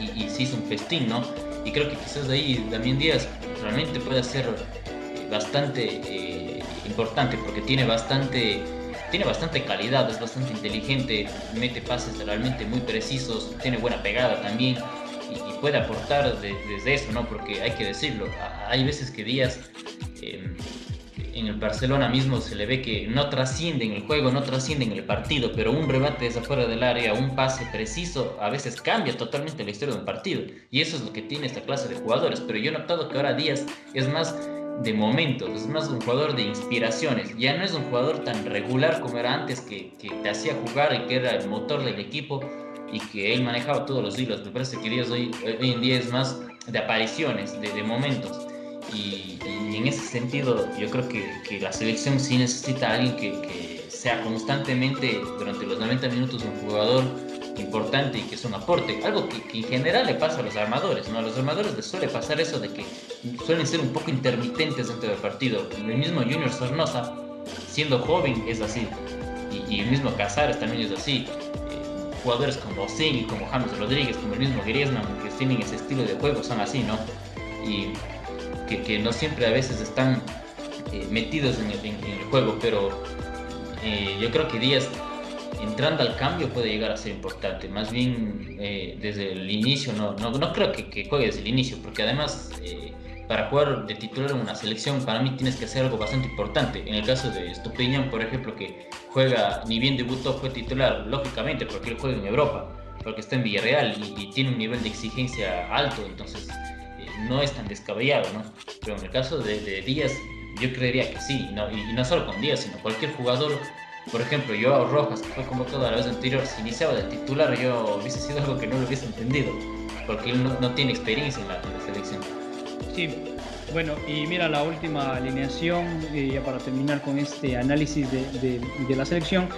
[SPEAKER 3] y, se hizo un festín, ¿no? Y creo que quizás ahí Damián Díaz realmente puede ser bastante eh, importante, porque tiene bastante tiene bastante calidad, es bastante inteligente, mete pases realmente muy precisos, tiene buena pegada también y, puede aportar desde eso, ¿no? Porque hay que decirlo, hay veces que Díaz em, en el Barcelona mismo se le ve que no trasciende en el juego, no trasciende en el partido, pero un rebate desde afuera del área, un pase preciso, a veces cambia totalmente la historia de un partido. Y eso es lo que tiene esta clase de jugadores. Pero yo he notado que ahora Díaz es más de momentos, es más un jugador de inspiraciones. Ya no es un jugador tan regular como era antes, que, te hacía jugar y que era el motor del equipo y que él manejaba todos los hilos. Me parece que Díaz hoy, hoy en día es más de apariciones, de momentos. Y, y, en ese sentido, yo creo que, la selección sí necesita a alguien que, sea constantemente durante los 90 minutos un jugador importante y que es un aporte. Algo que, que, en general le pasa a los armadores, ¿no? A los armadores les suele pasar eso de que suelen ser un poco intermitentes dentro del partido. El mismo Junior Sornosa, siendo joven, es así. Y, el mismo Casares también es así jugadores como y como James Rodríguez, como el mismo Griezmann, que tienen ese estilo de juego, son así, ¿no? Y que, que no siempre a veces están eh, metidos en el, en, en el, juego, pero eh, yo creo que Díaz entrando al cambio puede llegar a ser importante. Más bien eh, desde el inicio, no, no, no creo que, que, juegue desde el inicio, porque además eh, para jugar de titular en una selección, para mí tienes que hacer algo bastante importante. En el caso de Estupiñán, por ejemplo, que juega, ni bien debutó, fue titular, lógicamente, porque él juega en Europa, porque está en Villarreal y, y tiene un nivel de exigencia alto, entonces no es tan descabellado, ¿no? Pero en el caso de, de Díaz, yo creería que sí, ¿no? Y, y, no solo con Díaz, sino cualquier jugador. Por ejemplo, Joao Rojas, que fue convocado a la vez anterior, si iniciaba de titular, yo hubiese sido algo que no lo hubiese entendido, porque él no, no tiene experiencia en la, en la selección.
[SPEAKER 2] Sí, bueno, y mira la última alineación, eh, ya para terminar con este análisis de, de, de la selección.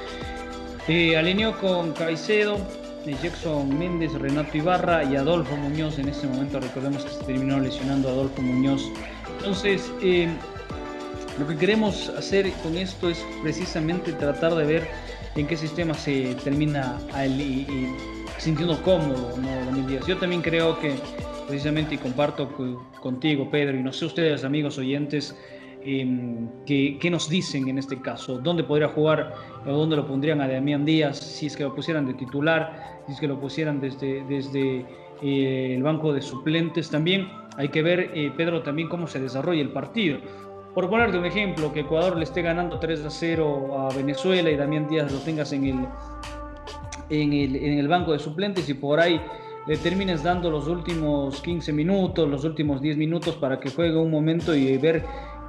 [SPEAKER 2] Eh, alineó con Caicedo, Jackson Méndez, Renato Ibarra y Adolfo Muñoz. En este momento recordemos que se terminó lesionando Adolfo Muñoz. Entonces, eh, lo que queremos hacer con esto es precisamente tratar de ver en qué sistema se termina y sintiendo cómodo ¿no? Yo también creo que precisamente y comparto contigo, Pedro, y no sé ustedes, amigos oyentes, eh, ¿qué, ¿qué, nos dicen en este caso? ¿Dónde podría jugar o dónde lo pondrían a Damián Díaz si es que lo pusieran de titular, si es que lo pusieran desde, desde eh, el banco de suplentes? También hay que ver, eh, Pedro, también cómo se desarrolla el partido. Por ponerte un ejemplo, que Ecuador le esté ganando 3 a 0 a Venezuela y Damián Díaz lo tengas en el, en el, en el banco de suplentes y por ahí le termines dando los últimos 15 minutos, los últimos 10 minutos para que juegue un momento y ver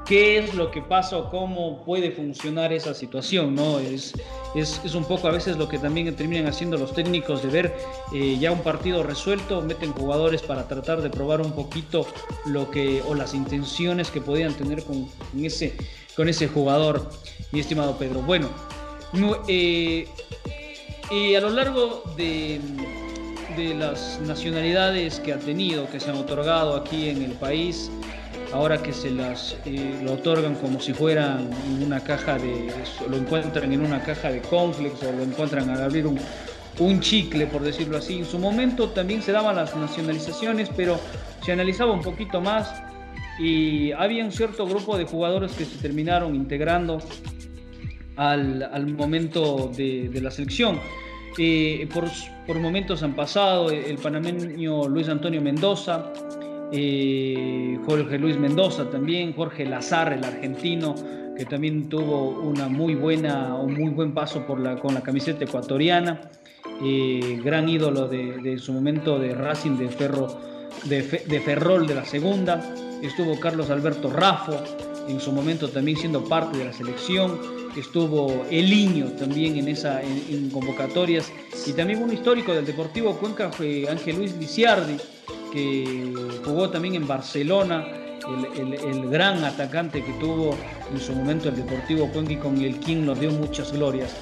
[SPEAKER 2] qué es lo que pasa o cómo puede funcionar esa situación, ¿no? Es, es, es un poco a veces lo que también terminan haciendo los técnicos de ver eh, ya un partido resuelto, meten jugadores para tratar de probar un poquito lo que o las intenciones que podían tener con, ese, con ese jugador, mi estimado Pedro. Bueno, eh, a lo largo de de las nacionalidades que ha tenido, que se han otorgado aquí en el país, ahora que se las eh, lo otorgan como si fueran en una caja de, lo encuentran en una caja de conflex o lo encuentran al abrir un, un chicle, por decirlo así. En su momento también se daban las nacionalizaciones, pero se analizaba un poquito más y había un cierto grupo de jugadores que se terminaron integrando al, al momento de, de la selección. Eh, por, por, momentos han pasado el panameño Luis Antonio Mendoza, eh, Jorge Luis Mendoza también, Jorge Lazar, el argentino, que también tuvo una muy buena, un muy buen paso por la, con la camiseta ecuatoriana, eh, gran ídolo de, de, su momento de Racing de Ferro, de, Ferrol de la segunda, estuvo Carlos Alberto Rafo, en su momento también siendo parte de la selección, estuvo Eliño también en, esa, en, en, convocatorias, y también un histórico del Deportivo Cuenca fue Ángel Luis Liciardi, que jugó también en Barcelona, el, el, el, gran atacante que tuvo en su momento el Deportivo Cuenca y con el King nos dio muchas glorias.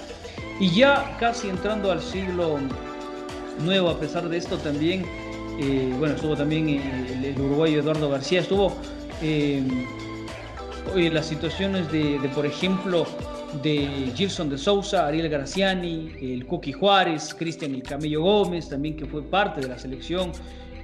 [SPEAKER 2] Y ya casi entrando al siglo nuevo, a pesar de esto también, eh, bueno, estuvo también el, el, uruguayo Eduardo García, estuvo... Eh, las situaciones de, de, por ejemplo, de Gilson de Sousa, Ariel Graciani, el Cookie Juárez, Cristian El Camello Gómez, también que fue parte de la selección,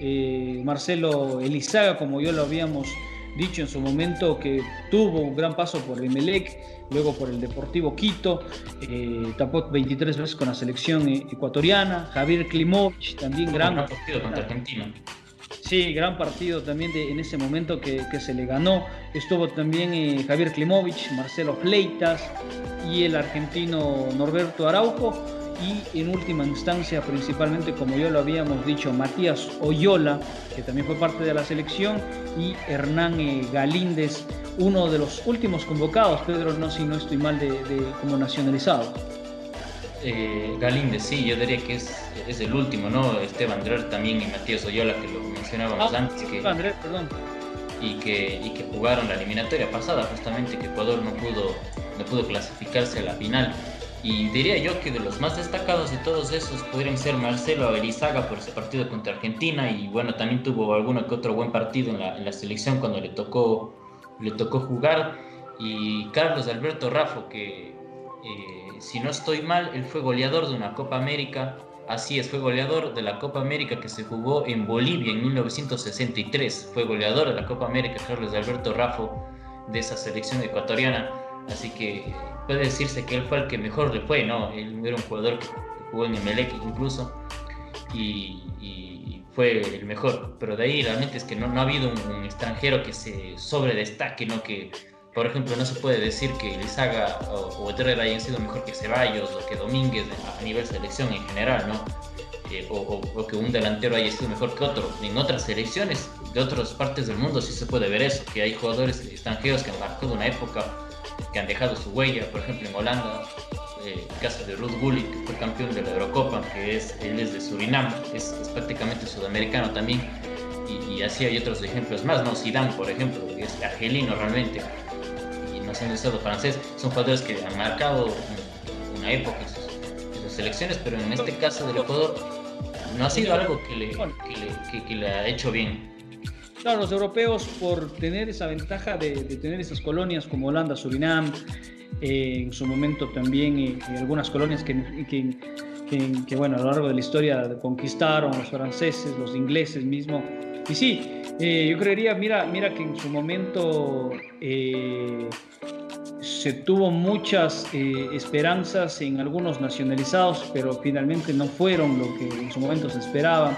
[SPEAKER 2] eh, Marcelo Elizaga, como ya lo habíamos dicho en su momento, que tuvo un gran paso por Emelec, luego por el Deportivo Quito, eh, tapó 23 veces con la selección ecuatoriana, Javier Klimovich, también gran...
[SPEAKER 3] partido contra Argentina.
[SPEAKER 2] Sí, gran partido también de, en ese momento que, que se le ganó. Estuvo también eh, Javier Klimovich, Marcelo Fleitas y el argentino Norberto Araujo. Y en última instancia, principalmente, como yo lo habíamos dicho, Matías Oyola, que también fue parte de la selección, y Hernán eh, Galíndez, uno de los últimos convocados, Pedro, no si no estoy mal, de, de como nacionalizado.
[SPEAKER 3] Eh, Galíndez, sí, yo diría que es, es el último, ¿no? Esteban Drer también y Matías Oyola, que lo mencionábamos
[SPEAKER 2] Ah,
[SPEAKER 3] antes. Que,
[SPEAKER 2] Andrés, perdón.
[SPEAKER 3] y que, y que jugaron la eliminatoria pasada, justamente que Ecuador no pudo, no pudo clasificarse a la final. Y diría yo que de los más destacados de todos esos podrían ser Marcelo Averizaga por su partido contra Argentina y bueno, también tuvo alguno que otro buen partido en la, en la selección cuando le tocó, le tocó jugar. Y Carlos Alberto Raffo, que eh, si no estoy mal, él fue goleador de una Copa América. Así es, fue goleador de la Copa América que se jugó en Bolivia en 1963. Fue goleador de la Copa América Carlos Alberto Raffo de esa selección ecuatoriana. Así que puede decirse que él fue el que mejor le fue, ¿no? Él era un jugador que jugó en Emelec incluso y, fue el mejor. Pero de ahí realmente es que no, no ha habido un, extranjero que se sobredestaque, ¿no? Que, por ejemplo, no se puede decir que Lizaga o, o hayan sido mejor que Ceballos o que Domínguez a, nivel selección en general, ¿no? Eh, o, o, o, que un delantero haya sido mejor que otro. En otras selecciones de otras partes del mundo sí se puede ver eso, que hay jugadores extranjeros que han marcado una época, que han dejado su huella, por ejemplo en Holanda, eh, el caso de Ruth Gullit, que fue campeón de la Eurocopa, que es, él es de Surinam, es, es prácticamente sudamericano también, y, así hay otros ejemplos más, ¿no? Zidane, por ejemplo, es argelino realmente, y nacionalizado francés, son jugadores que han marcado una época en sus, en selecciones, pero en este caso del Ecuador no ha sido algo que le ha hecho bien.
[SPEAKER 2] Claro, los europeos por tener esa ventaja de, de tener esas colonias como Holanda, Surinam, eh, en su momento también eh, algunas colonias que, que, que, que, bueno, a lo largo de la historia conquistaron los franceses, los ingleses mismo. Y sí, eh, yo creería, mira, mira que en su momento eh, se tuvo muchas eh, esperanzas en algunos nacionalizados, pero finalmente no fueron lo que en su momento se esperaba.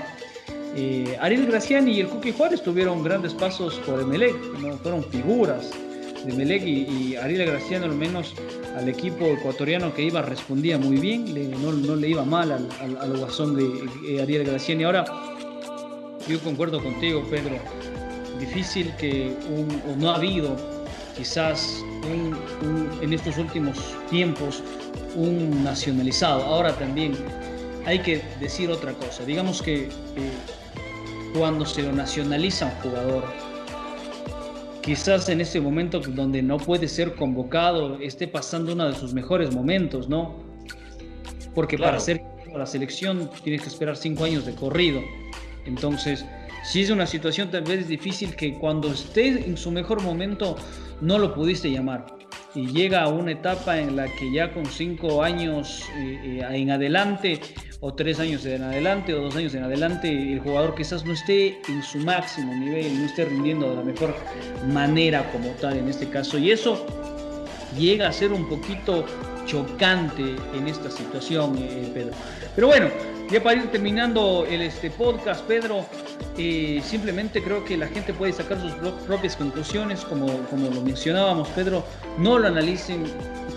[SPEAKER 2] Eh, Ariel Graciani y el Cookie Juárez tuvieron grandes pasos por Emelec, ¿no? fueron figuras de Emelec y, Ariel Graciani al menos al equipo ecuatoriano que iba respondía muy bien, no, le iba mal al, guasón de Ariel Graciani. Ahora, yo concuerdo contigo, Pedro, difícil que no ha habido quizás en estos últimos tiempos un nacionalizado. Ahora también hay que decir otra cosa. Digamos que eh, cuando se lo nacionaliza un jugador, quizás en ese momento donde no puede ser convocado esté pasando uno de sus mejores momentos, ¿no? Porque claro. para ser a la selección tienes que esperar cinco años de corrido. Entonces, si es una situación tal vez difícil que cuando esté en su mejor momento no lo pudiste llamar y llega a una etapa en la que ya con cinco años eh, eh, en adelante o tres años en adelante o dos años en adelante el jugador quizás no esté en su máximo nivel, no esté rindiendo de la mejor manera como tal en este caso y eso llega a ser un poquito chocante en esta situación, eh, Pedro. Pero bueno, ya para ir terminando el este podcast, Pedro, eh, simplemente creo que la gente puede sacar sus propias conclusiones, como, como lo mencionábamos, Pedro, no lo analicen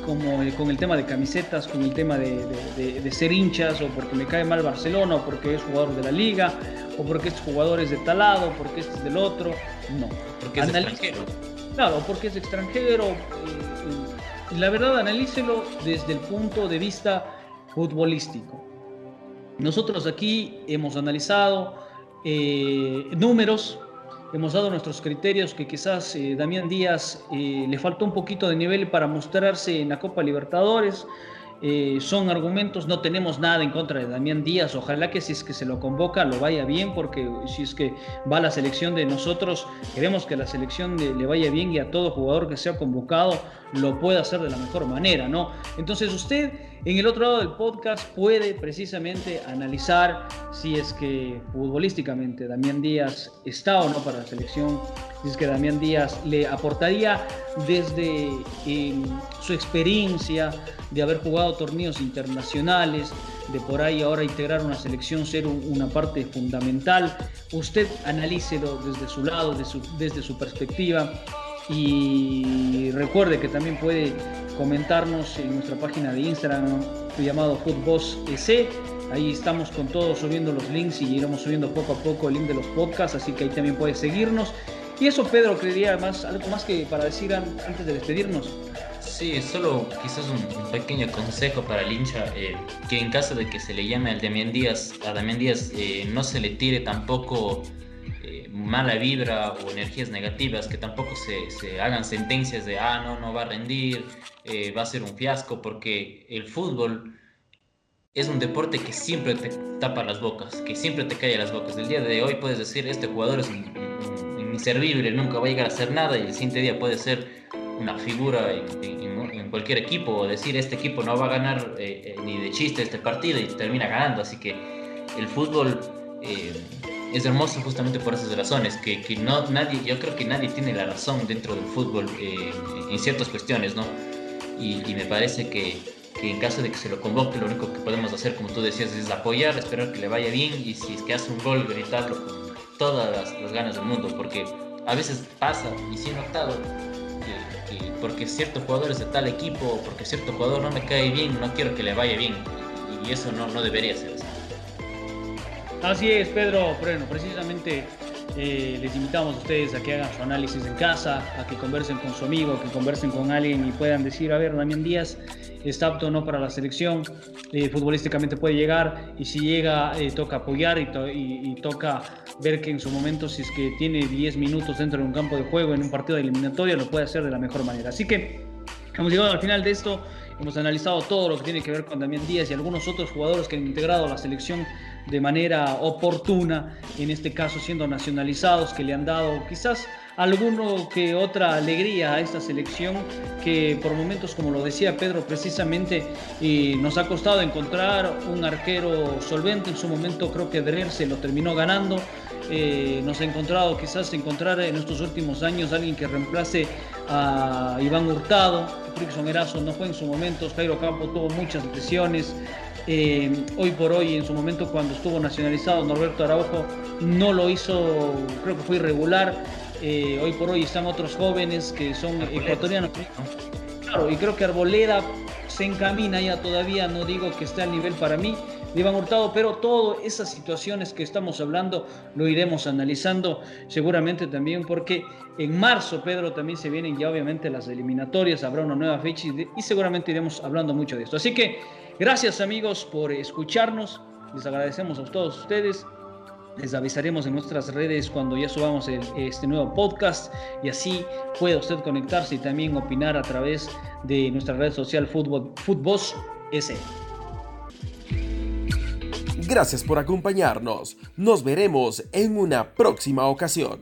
[SPEAKER 2] como el, con el tema de camisetas, con el tema de, de, de, de, ser hinchas, o porque me cae mal Barcelona, o porque es jugador de la liga, o porque este jugador es de tal lado, porque este es del otro, no.
[SPEAKER 3] Porque es Analiz extranjero.
[SPEAKER 2] Claro, porque es extranjero. Eh, la verdad, analícelo desde el punto de vista futbolístico. Nosotros aquí hemos analizado eh, números, hemos dado nuestros criterios que quizás eh, Damián Díaz eh, le faltó un poquito de nivel para mostrarse en la Copa Libertadores. Eh, son argumentos, no tenemos nada en contra de Damián Díaz, ojalá que si es que se lo convoca lo vaya bien, porque si es que va a la selección de nosotros, queremos que la selección de, le vaya bien y a todo jugador que sea convocado lo pueda hacer de la mejor manera, ¿no? Entonces usted en el otro lado del podcast puede precisamente analizar si es que futbolísticamente Damián Díaz está o no para la selección, es que Damián Díaz le aportaría desde eh, su experiencia de haber jugado torneos internacionales, de por ahí ahora integrar una selección ser una parte fundamental. Usted analícelo desde su lado, desde su perspectiva y recuerde que también puede comentarnos en nuestra página de Instagram llamado Footboss EC. Ahí estamos con todos subiendo los links y iremos subiendo poco a poco el link de los podcasts, así que ahí también puede seguirnos. Y eso, Pedro, creería más, algo más que para decir antes de despedirnos.
[SPEAKER 3] Sí, solo quizás un, pequeño consejo para el hincha, eh, que en caso de que se le llame al Damián Díaz, a Damián Díaz eh, no se le tire tampoco eh, mala vibra o energías negativas, que tampoco se, hagan sentencias de, ah, no, no va a rendir, va a ser un fiasco, porque el fútbol es un deporte que siempre te tapa las bocas, que siempre te cae las bocas. El día de hoy puedes decir, este jugador es inservible, nunca va a llegar a hacer nada y el siguiente día puede ser una figura en, cualquier equipo o decir, este equipo no va a ganar eh, eh, ni de chiste este partido y termina ganando. Así que el fútbol eh, es hermoso justamente por esas razones, que, que, no, nadie, yo creo que nadie tiene la razón dentro del fútbol en ciertas cuestiones, ¿no? Y, y me parece que que en caso de que se lo convoque, lo único que podemos hacer, como tú decías, es apoyar, esperar que le vaya bien y si es que hace un gol, gritarlo todas las, ganas del mundo, porque a veces pasa, y sí he notado, que, porque cierto jugador es de tal equipo, porque cierto jugador no me cae bien, no quiero que le vaya bien, y, eso no, no debería ser así.
[SPEAKER 2] Así es, Pedro. Bueno, precisamente eh, les invitamos a ustedes a que hagan su análisis en casa, a que conversen con su amigo, que conversen con alguien y puedan decir, a ver, Damián Díaz está apto o no para la selección, eh, futbolísticamente puede llegar y si llega eh, toca apoyar y, toca ver que en su momento si es que tiene 10 minutos dentro de un campo de juego en un partido de eliminatoria lo puede hacer de la mejor manera. Así que hemos llegado al final de esto, hemos analizado todo lo que tiene que ver con Damián Díaz y algunos otros jugadores que han integrado la selección de manera oportuna, en este caso siendo nacionalizados, que le han dado quizás alguno que otra alegría a esta selección que por momentos, como lo decía Pedro precisamente, y nos ha costado encontrar un arquero solvente. En su momento creo que Dreher se lo terminó ganando. Eh, nos ha encontrado quizás encontrar en estos últimos años alguien que reemplace a Iván Hurtado. Frickson Erazo no fue en su momento. Jairo Campo tuvo muchas lesiones. Eh, hoy por hoy, en su momento cuando estuvo nacionalizado, Norberto Araujo no lo hizo, creo que fue irregular. Eh, hoy por hoy están otros jóvenes que son ecuatorianos. Claro, y creo que Arboleda se encamina ya todavía, no digo que esté al nivel para mí de Iván Hurtado, pero todas esas situaciones que estamos hablando lo iremos analizando seguramente también porque en marzo, Pedro, también se vienen ya obviamente las eliminatorias, habrá una nueva fecha y seguramente iremos hablando mucho de esto. Así que Gracias amigos por escucharnos. Les agradecemos a todos ustedes. Les avisaremos en nuestras redes cuando ya subamos este nuevo podcast y así puede usted conectarse y también opinar a través de nuestra red social Fútbol, S.
[SPEAKER 1] Gracias por acompañarnos. Nos veremos en una próxima ocasión.